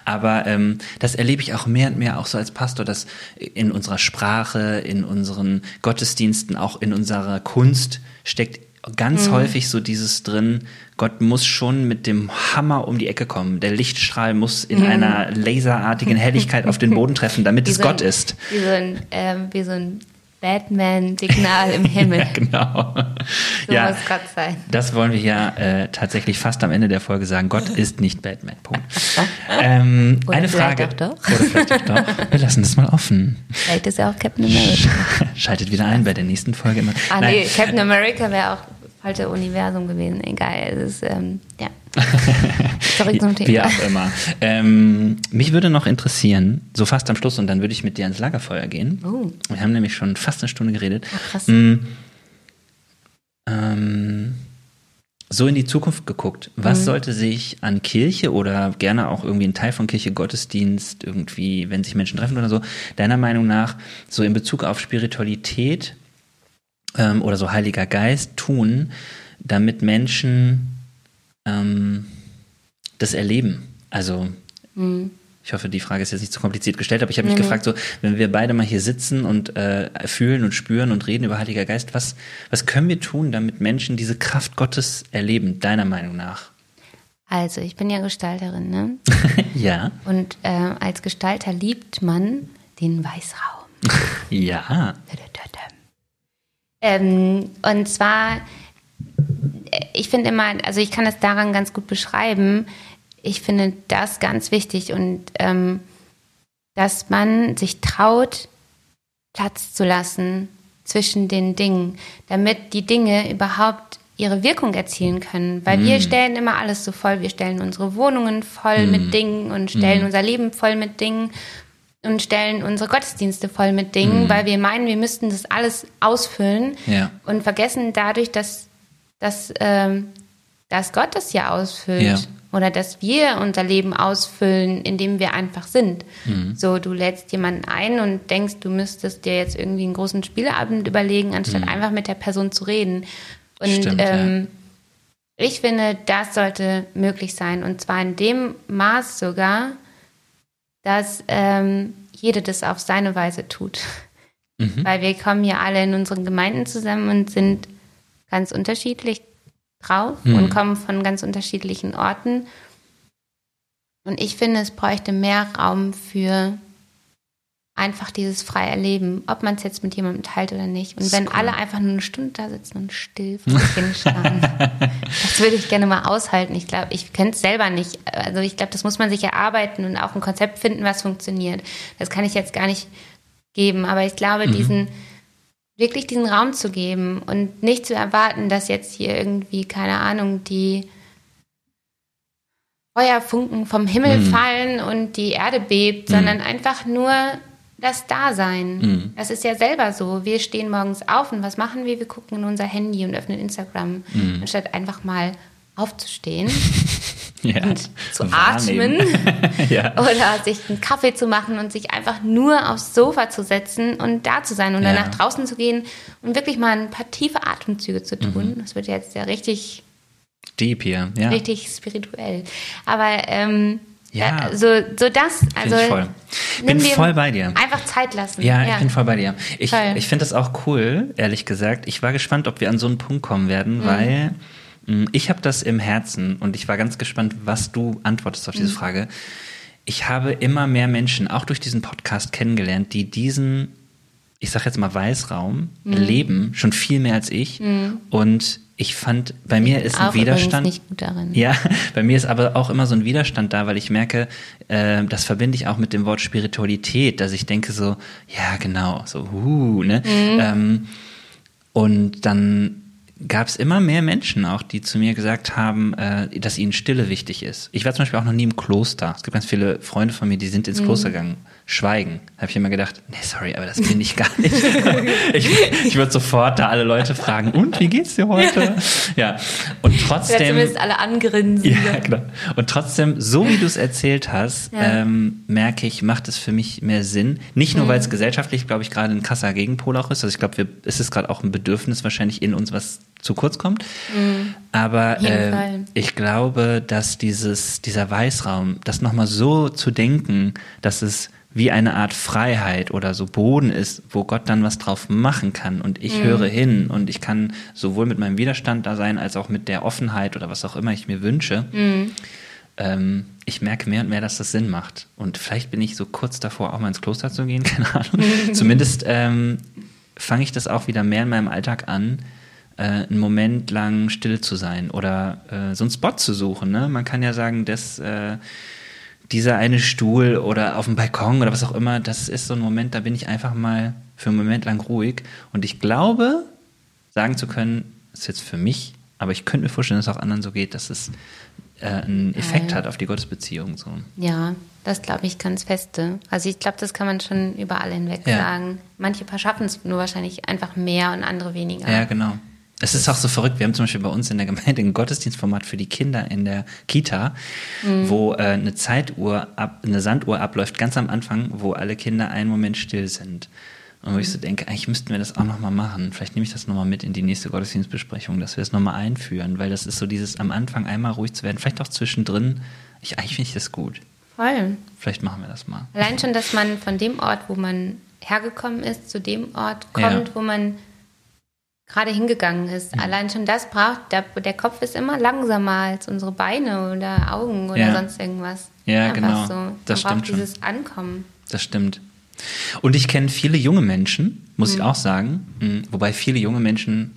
Speaker 1: Aber ähm, das erlebe ich auch mehr und mehr auch so als Pastor, dass in unserer Sprache, in unseren Gottesdiensten, auch in unserer Kunst steckt ganz häufig so dieses drin, Gott muss schon mit dem Hammer um die Ecke kommen. Der Lichtstrahl muss in einer laserartigen Helligkeit auf den Boden treffen, damit
Speaker 2: Wie
Speaker 1: es
Speaker 2: so
Speaker 1: Gott
Speaker 2: ein,
Speaker 1: ist.
Speaker 2: Wie so ein, ähm, wie so ein Batman-Signal im Himmel. [laughs]
Speaker 1: Genau.
Speaker 2: So
Speaker 1: ja,
Speaker 2: muss Gott sein.
Speaker 1: das wollen wir ja äh, tatsächlich fast am Ende der Folge sagen. Gott ist nicht Batman. Punkt. Ähm,
Speaker 2: Oder
Speaker 1: eine Frage.
Speaker 2: auch doch.
Speaker 1: Oder vielleicht auch doch. Wir lassen das mal offen.
Speaker 2: Vielleicht ist er auch Captain America.
Speaker 1: Schaltet wieder ein bei der nächsten Folge. Immer.
Speaker 2: Ah nee, Captain America wäre auch falsche Universum gewesen. Egal, es ist, ähm, ja. [laughs] Zurück zum
Speaker 1: Wie
Speaker 2: Thema.
Speaker 1: auch immer. Ähm, mich würde noch interessieren, so fast am Schluss, und dann würde ich mit dir ans Lagerfeuer gehen.
Speaker 2: Oh.
Speaker 1: Wir haben nämlich schon fast eine Stunde geredet.
Speaker 2: Ach, krass.
Speaker 1: Mm, ähm, so in die Zukunft geguckt.
Speaker 2: Mhm.
Speaker 1: Was sollte sich an Kirche oder gerne auch irgendwie ein Teil von Kirche, Gottesdienst, irgendwie, wenn sich Menschen treffen oder so, deiner Meinung nach so in Bezug auf Spiritualität ähm, oder so Heiliger Geist tun, damit Menschen ähm, das erleben? Also
Speaker 2: Mhm.
Speaker 1: ich hoffe, die Frage ist jetzt nicht zu kompliziert gestellt, aber ich habe mich gefragt, so, wenn wir beide mal hier sitzen und äh, fühlen und spüren und reden über Heiliger Geist, was, was können wir tun, damit Menschen diese Kraft Gottes erleben, deiner Meinung nach?
Speaker 2: Also, ich bin ja Gestalterin, ne? [laughs]
Speaker 1: ja.
Speaker 2: Und äh, als Gestalter liebt man den Weißraum. [laughs]
Speaker 1: Ja.
Speaker 2: Ähm, und zwar, äh, ich finde immer, also ich kann das daran ganz gut beschreiben. Ich finde das ganz wichtig und ähm, dass man sich traut, Platz zu lassen zwischen den Dingen, damit die Dinge überhaupt ihre Wirkung erzielen können. Weil wir stellen immer alles so voll. Wir stellen unsere Wohnungen voll mit Dingen und stellen unser Leben voll mit Dingen und stellen unsere Gottesdienste voll mit Dingen, weil wir meinen, wir müssten das alles ausfüllen
Speaker 1: Ja.
Speaker 2: und vergessen dadurch, dass, dass, ähm, dass Gott das ja ausfüllt.
Speaker 1: Ja.
Speaker 2: Oder dass wir unser Leben ausfüllen, indem wir einfach sind.
Speaker 1: Mhm.
Speaker 2: So, du lädst jemanden ein und denkst, du müsstest dir jetzt irgendwie einen großen Spieleabend überlegen, anstatt einfach mit der Person zu reden. Und
Speaker 1: Mhm. Stimmt,
Speaker 2: ähm, ich finde, das sollte möglich sein. Und zwar in dem Maß sogar, dass ähm, jeder das auf seine Weise tut.
Speaker 1: Mhm.
Speaker 2: Weil wir kommen ja alle in unseren Gemeinden zusammen und sind ganz unterschiedlich. drauf mhm. und kommen von ganz unterschiedlichen Orten. Und ich finde, es bräuchte mehr Raum für einfach dieses freie Erleben, ob man es jetzt mit jemandem teilt oder nicht. Und wenn cool. alle einfach nur eine Stunde da sitzen und still vor sich hinschauen, [laughs] das würde ich gerne mal aushalten. Ich glaube, ich könnte es selber nicht. Also ich glaube, das muss man sich erarbeiten und auch ein Konzept finden, was funktioniert. Das kann ich jetzt gar nicht geben. Aber ich glaube, mhm. diesen wirklich diesen Raum zu geben und nicht zu erwarten, dass jetzt hier irgendwie, keine Ahnung, die Feuerfunken vom Himmel mhm. fallen und die Erde bebt, mhm. sondern einfach nur das Dasein. Mhm. Das ist ja selber so. Wir stehen morgens auf und was machen wir? Wir gucken in unser Handy und öffnen Instagram, mhm. anstatt einfach mal aufzustehen [laughs] ja, und zu atmen [laughs] ja. [laughs] oder sich einen Kaffee zu machen und sich einfach nur aufs Sofa zu setzen und da zu sein und ja. dann nach draußen zu gehen und wirklich mal ein paar tiefe Atemzüge zu tun. Mhm. Das wird jetzt ja richtig
Speaker 1: deep hier, ja.
Speaker 2: Richtig spirituell. Aber ähm, ja, so, so das, also.
Speaker 1: Ich voll. Bin voll bei dir.
Speaker 2: Einfach Zeit lassen.
Speaker 1: Ja, ja. ich bin voll bei dir. Ich, ich finde das auch cool, ehrlich gesagt. Ich war gespannt, ob wir an so einen Punkt kommen werden, mhm. weil mm, ich habe das im Herzen und ich war ganz gespannt, was du antwortest auf diese mhm. Frage. Ich habe immer mehr Menschen, auch durch diesen Podcast kennengelernt, die diesen, ich sag jetzt mal Weißraum, mhm. leben, schon viel mehr als ich. Mhm. Und ich fand, bei mir ist ein Widerstand.
Speaker 2: Nicht gut darin.
Speaker 1: Ja, [laughs] bei mir ist aber auch immer so ein Widerstand da, weil ich merke, äh, das verbinde ich auch mit dem Wort Spiritualität, dass ich denke so, ja genau, so, uh, ne? Mhm. Ähm, und dann gab es immer mehr Menschen auch, die zu mir gesagt haben, äh, dass ihnen Stille wichtig ist. Ich war zum Beispiel auch noch nie im Kloster. Es gibt ganz viele Freunde von mir, die sind ins mhm. Kloster gegangen Schweigen. Da habe ich immer gedacht, nee, sorry, aber das bin ich gar nicht. [laughs] ich ich würde sofort da alle Leute fragen, und wie geht's dir heute? Ja. Und trotzdem.
Speaker 2: zumindest alle angrinsen.
Speaker 1: Ja, genau. Und trotzdem, so wie du es erzählt hast, ja. ähm, merke ich, macht es für mich mehr Sinn. Nicht nur, mhm. weil es gesellschaftlich, glaube ich, gerade ein krasser Gegenpol auch ist. Also ich glaube, es ist gerade auch ein Bedürfnis wahrscheinlich in uns, was zu kurz kommt. Mhm. Aber äh, ich glaube, dass dieses, dieser Weißraum, das nochmal so zu denken, dass es wie eine Art Freiheit oder so Boden ist, wo Gott dann was drauf machen kann und ich mhm. höre hin und ich kann sowohl mit meinem Widerstand da sein, als auch mit der Offenheit oder was auch immer ich mir wünsche. Mhm. Ähm, ich merke mehr und mehr, dass das Sinn macht. Und vielleicht bin ich so kurz davor, auch mal ins Kloster zu gehen, [laughs] keine Ahnung. [laughs] Zumindest ähm, fange ich das auch wieder mehr in meinem Alltag an, äh, einen Moment lang still zu sein oder äh, so einen Spot zu suchen. Ne? Man kann ja sagen, dass äh, dieser eine Stuhl oder auf dem Balkon oder was auch immer, das ist so ein Moment, da bin ich einfach mal für einen Moment lang ruhig. Und ich glaube, sagen zu können, das ist jetzt für mich, aber ich könnte mir vorstellen, dass es auch anderen so geht, dass es äh, einen Effekt hat auf die Gottesbeziehung. So.
Speaker 2: Ja, das glaube ich ganz feste. Also ich glaube, das kann man schon überall hinweg ja. sagen. Manche paar schaffen es nur wahrscheinlich einfach mehr und andere weniger.
Speaker 1: Ja, genau. Es ist auch so verrückt. Wir haben zum Beispiel bei uns in der Gemeinde ein Gottesdienstformat für die Kinder in der Kita, mhm. wo äh, eine Zeituhr, ab, eine Sanduhr abläuft, ganz am Anfang, wo alle Kinder einen Moment still sind. Und wo ich so denke, eigentlich müssten wir das auch nochmal machen. Vielleicht nehme ich das nochmal mit in die nächste Gottesdienstbesprechung, dass wir es nochmal einführen, weil das ist so dieses am Anfang einmal ruhig zu werden, vielleicht auch zwischendrin. Ich, eigentlich finde ich das gut.
Speaker 2: Voll.
Speaker 1: Vielleicht machen wir das mal.
Speaker 2: Allein schon, dass man von dem Ort, wo man hergekommen ist, zu dem Ort kommt, ja. wo man gerade hingegangen ist. Mhm. Allein schon das braucht, der, der, Kopf ist immer langsamer als unsere Beine oder Augen oder ja. sonst irgendwas.
Speaker 1: Ja, Einfach genau. So.
Speaker 2: Das
Speaker 1: stimmt
Speaker 2: braucht dieses Ankommen.
Speaker 1: Das stimmt. Und ich kenne viele junge Menschen, muss mhm. ich auch sagen, mhm. wobei viele junge Menschen,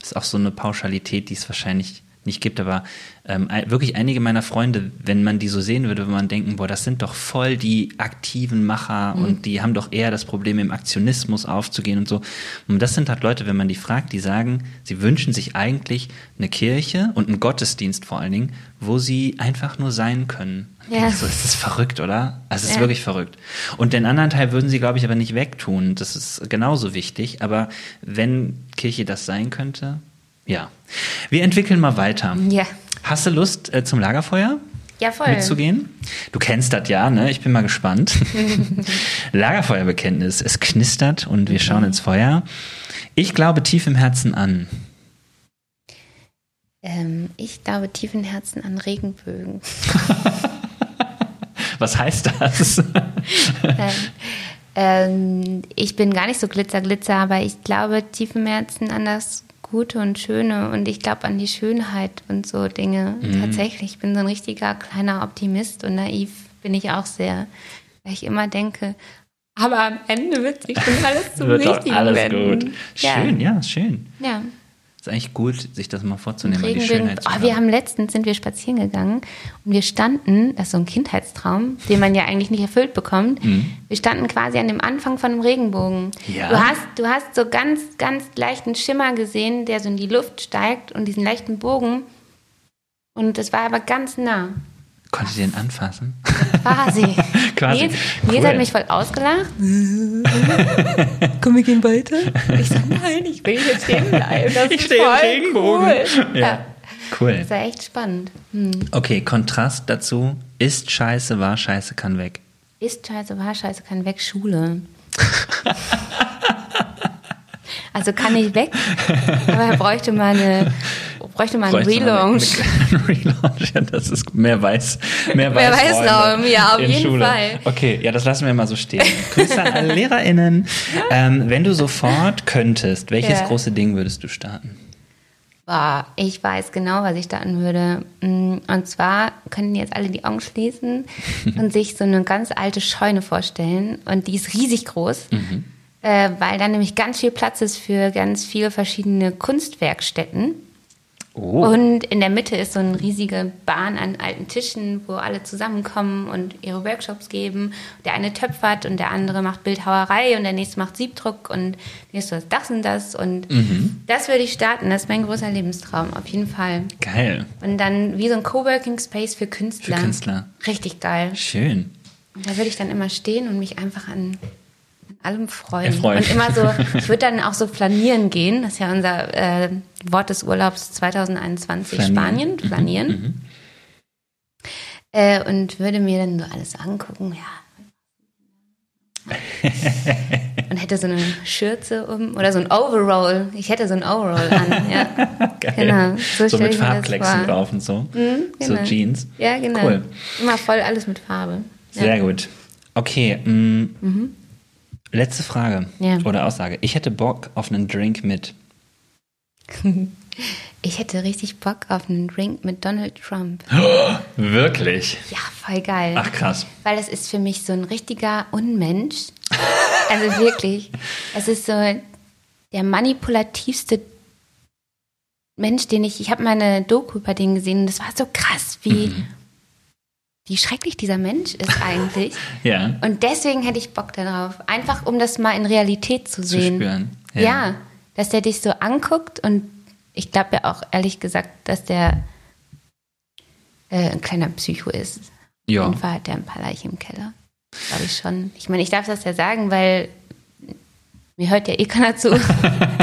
Speaker 1: ist auch so eine Pauschalität, die es wahrscheinlich nicht gibt, aber ähm, wirklich einige meiner Freunde, wenn man die so sehen würde, würde man denken, boah, das sind doch voll die aktiven Macher mhm. und die haben doch eher das Problem, im Aktionismus aufzugehen und so. Und das sind halt Leute, wenn man die fragt, die sagen, sie wünschen sich eigentlich eine Kirche und einen Gottesdienst vor allen Dingen, wo sie einfach nur sein können. Ja. So ist das verrückt, oder? Also es ist ja. wirklich verrückt. Und den anderen Teil würden sie, glaube ich, aber nicht wegtun. Das ist genauso wichtig. Aber wenn Kirche das sein könnte, ja. Wir entwickeln mal weiter.
Speaker 2: Ja.
Speaker 1: Hast du Lust äh, zum Lagerfeuer?
Speaker 2: Ja, voll.
Speaker 1: Mitzugehen? Du kennst das ja, ne? Ich bin mal gespannt. [laughs] Lagerfeuerbekenntnis. Es knistert und wir schauen ins Feuer. Ich glaube tief im Herzen an.
Speaker 2: Ähm, ich glaube tief im Herzen an Regenbögen. [laughs]
Speaker 1: Was heißt das? [laughs]
Speaker 2: ähm, ähm, ich bin gar nicht so glitzer, glitzer, aber ich glaube tief im Herzen an das Gute und Schöne und ich glaube an die Schönheit und so Dinge.
Speaker 1: Mhm.
Speaker 2: Tatsächlich, ich bin so ein richtiger kleiner Optimist und naiv bin ich auch sehr, weil ich immer denke, aber am Ende wird sich schon alles zum
Speaker 1: Wird
Speaker 2: Richtigen
Speaker 1: alles
Speaker 2: wenden.
Speaker 1: gut. Schön, ja, schön.
Speaker 2: Ja.
Speaker 1: Ist eigentlich gut, sich das mal vorzunehmen, mal die. Schönheit
Speaker 2: Oh, wir haben letztens sind wir spazieren gegangen und wir standen, das ist so ein Kindheitstraum, den man ja eigentlich nicht erfüllt bekommt. Wir standen quasi an dem Anfang von einem Regenbogen.
Speaker 1: Ja.
Speaker 2: Du hast, du hast so ganz, ganz leichten Schimmer gesehen, der so in die Luft steigt und diesen leichten Bogen. Und das war aber ganz nah.
Speaker 1: Konntet ihr den anfassen? [laughs]
Speaker 2: Quasi. [laughs]
Speaker 1: Quasi.
Speaker 2: Nils, Nils
Speaker 1: Cool.
Speaker 2: hat mich voll ausgelacht. Komm, wir gehen weiter. Ich so, nein, ich will hier stehen bleiben. Das
Speaker 1: Ich
Speaker 2: ist
Speaker 1: stehe im.
Speaker 2: Cool.
Speaker 1: Ja.
Speaker 2: Ja.
Speaker 1: Cool.
Speaker 2: Das war echt spannend. Hm.
Speaker 1: Okay, Kontrast dazu. Ist scheiße, war scheiße, kann weg.
Speaker 2: Ist scheiße, war scheiße, kann weg, Schule. [laughs] also kann ich weg, aber er bräuchte mal eine, bräuchte mal einen
Speaker 1: Bräuchte mal
Speaker 2: Relaunch. [laughs]
Speaker 1: Relaunch, ja, das ist mehr Weiß. Mehr,
Speaker 2: Mehr
Speaker 1: Weißräume
Speaker 2: Weißraum, ja, auf jeden
Speaker 1: Schule.
Speaker 2: Fall.
Speaker 1: Okay, ja, das lassen wir mal so stehen. Grüße an alle LehrerInnen. Ähm, wenn du sofort könntest, welches
Speaker 2: Ja.
Speaker 1: große Ding würdest du starten?
Speaker 2: Boah, ich weiß genau, was ich starten würde. Mm, Und zwar können jetzt alle die Augen schließen [laughs] und sich so eine ganz alte Scheune vorstellen. Und die ist riesig groß, äh, weil da nämlich ganz viel Platz ist für ganz viele verschiedene Kunstwerkstätten.
Speaker 1: Oh,
Speaker 2: Und in der Mitte ist so eine riesige Bahn an alten Tischen, wo alle zusammenkommen und ihre Workshops geben. Der eine töpfert und der andere macht Bildhauerei und der nächste macht Siebdruck und der nächste das, das und das. Und
Speaker 1: Mhm.
Speaker 2: das würde ich starten. Das ist mein großer Lebenstraum, auf jeden Fall.
Speaker 1: geil.
Speaker 2: Und dann wie so ein Coworking Space für Künstler.
Speaker 1: Für Künstler.
Speaker 2: Richtig geil.
Speaker 1: Schön.
Speaker 2: Und da würde ich dann immer stehen und mich einfach an allem freuen.
Speaker 1: Erfreuen.
Speaker 2: Und immer so, [laughs] ich würde dann auch so flanieren gehen. Das ist ja unser äh, Wort des Urlaubs 2021
Speaker 1: Flanieren.
Speaker 2: Spanien.
Speaker 1: Mhm,
Speaker 2: Flanieren. Äh, und würde mir dann so alles angucken, ja. und hätte so eine Schürze um oder so ein Overall. Ich hätte so ein Overall an, ja. [laughs]
Speaker 1: Geil.
Speaker 2: Genau, so
Speaker 1: So, mit Farbklecksen drauf und so. So
Speaker 2: genau.
Speaker 1: Jeans.
Speaker 2: Ja, genau.
Speaker 1: Cool.
Speaker 2: Immer voll alles mit Farbe. Ja.
Speaker 1: Sehr gut. Okay, mh, letzte Frage
Speaker 2: Ja.
Speaker 1: oder Aussage. Ich hätte Bock auf einen Drink mit. [laughs]
Speaker 2: Ich hätte richtig Bock auf einen Drink mit Donald Trump. [gasps]
Speaker 1: Wirklich?
Speaker 2: Ja, voll geil.
Speaker 1: Ach krass.
Speaker 2: Weil das ist für mich so ein richtiger Unmensch. Also [laughs] wirklich. Es ist so der manipulativste Mensch, den ich. Ich habe meine Doku über den gesehen und das war so krass, wie,
Speaker 1: Mhm.
Speaker 2: Wie schrecklich dieser Mensch ist eigentlich. [laughs]
Speaker 1: Ja.
Speaker 2: Und deswegen hätte ich Bock darauf. Einfach um das mal in Realität zu
Speaker 1: Zu
Speaker 2: sehen.
Speaker 1: spüren.
Speaker 2: Ja. dass der dich so anguckt und ich glaube ja auch ehrlich gesagt, dass der äh, ein kleiner Psycho ist.
Speaker 1: Ja.
Speaker 2: Auf jeden Fall hat der ein paar Leichen im Keller. Glaube ich schon. Ich meine, ich darf das ja sagen, weil mir hört ja eh keiner zu. [laughs]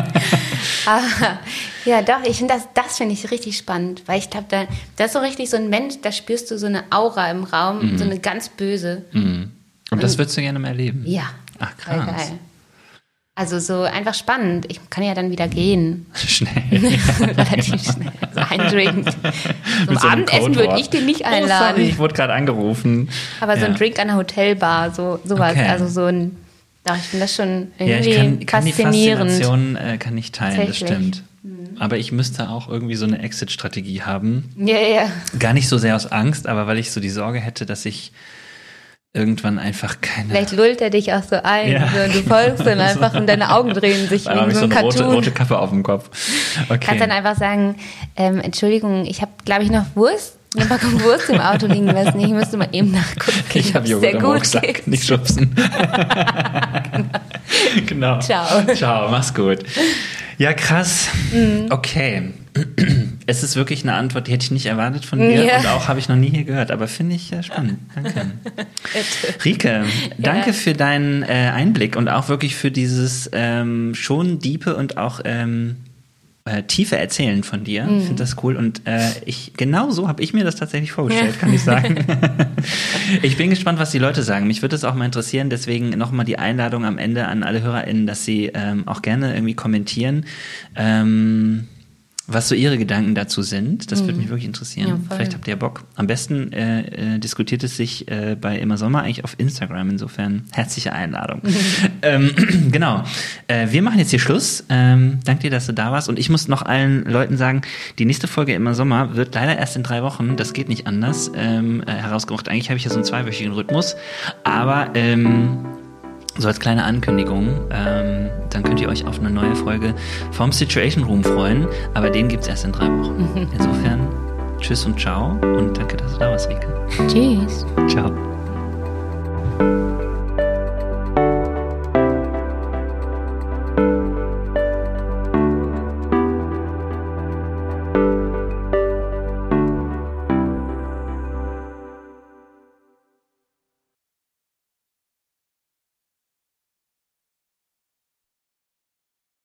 Speaker 2: [laughs] Aber ja, doch, ich finde das, das finde ich richtig spannend, weil ich glaube, da, das ist so richtig so ein Mensch, da spürst du so eine Aura im Raum, so eine ganz böse.
Speaker 1: Mhm. Und das würdest du gerne mal erleben?
Speaker 2: Ja.
Speaker 1: Ach, krass.
Speaker 2: geil. Also so einfach spannend. Ich kann ja dann wieder gehen. [laughs]
Speaker 1: Schnell. [laughs]
Speaker 2: Relativ schnell. So ein Drink. [laughs]
Speaker 1: Mit so einem
Speaker 2: Abendessen würde ich den nicht
Speaker 1: Oh, sorry,
Speaker 2: einladen.
Speaker 1: ich wurde gerade angerufen.
Speaker 2: aber so
Speaker 1: ja.
Speaker 2: ein Drink an einer Hotelbar, so sowas.
Speaker 1: Okay.
Speaker 2: Also so ein. Doch, ich finde das schon
Speaker 1: Ja,
Speaker 2: irgendwie
Speaker 1: ich kann, kann die. Faszination äh, kann ich teilen, das stimmt. Aber ich müsste auch irgendwie so eine Exit-Strategie haben.
Speaker 2: Ja, ja.
Speaker 1: Gar nicht so sehr aus Angst, aber weil ich so die Sorge hätte, dass ich irgendwann einfach keine.
Speaker 2: Vielleicht lullt er dich auch so ein.
Speaker 1: Ja.
Speaker 2: So, du folgst dann einfach und deine Augen drehen sich [laughs] wie so ein
Speaker 1: eine rote,
Speaker 2: Cartoon.
Speaker 1: rote Kappe auf dem Kopf. Okay.
Speaker 2: Kannst dann einfach sagen, ähm, Entschuldigung, ich habe, glaube ich, noch Wurst, eine Packung Wurst im Auto liegen lassen. Ich müsste mal eben nachgucken. [laughs]
Speaker 1: ich habe Joghurt im
Speaker 2: gut
Speaker 1: Rucksack,
Speaker 2: geht.
Speaker 1: nicht schubsen. [laughs] genau.
Speaker 2: Ciao.
Speaker 1: Ciao, mach's gut. Ja, krass.
Speaker 2: Mhm.
Speaker 1: Okay. [clears throat] Es ist wirklich eine Antwort, die hätte ich nicht erwartet von dir
Speaker 2: Ja.
Speaker 1: und auch habe ich noch nie hier gehört, aber finde ich spannend. Danke. [laughs] Rike, danke für deinen äh, Einblick und auch wirklich für dieses ähm, schon diepe und auch ähm, äh, tiefe Erzählen von dir. Ich finde das cool und äh, ich genau so habe ich mir das tatsächlich vorgestellt, kann ich sagen. [laughs] [laughs] ich bin gespannt, was die Leute sagen. Mich würde es auch mal interessieren, deswegen nochmal die Einladung am Ende an alle HörerInnen, dass sie ähm, auch gerne irgendwie kommentieren. Ähm, was so Ihre Gedanken dazu sind. Das mhm. würde mich wirklich interessieren. Ja, Vielleicht habt ihr ja Bock. Am besten äh, äh, diskutiert es sich äh, bei Immer Sommer eigentlich auf Instagram. Insofern herzliche Einladung. [laughs] ähm, [clears throat] genau. Äh, wir machen jetzt hier Schluss. Ähm, danke dir, dass du da warst. Und ich muss noch allen Leuten sagen, die nächste Folge Immer Sommer wird leider erst in drei Wochen, das geht nicht anders, ähm, äh, herausgebracht. Eigentlich habe ich ja so einen zweiwöchigen Rhythmus. Aber ähm, so als kleine Ankündigung, ähm, dann könnt ihr euch auf eine neue Folge vom Situation Room freuen, aber den gibt es erst in drei Wochen. [laughs] Insofern, tschüss und ciao und danke, dass du da warst, Rike.
Speaker 2: Tschüss.
Speaker 1: Ciao.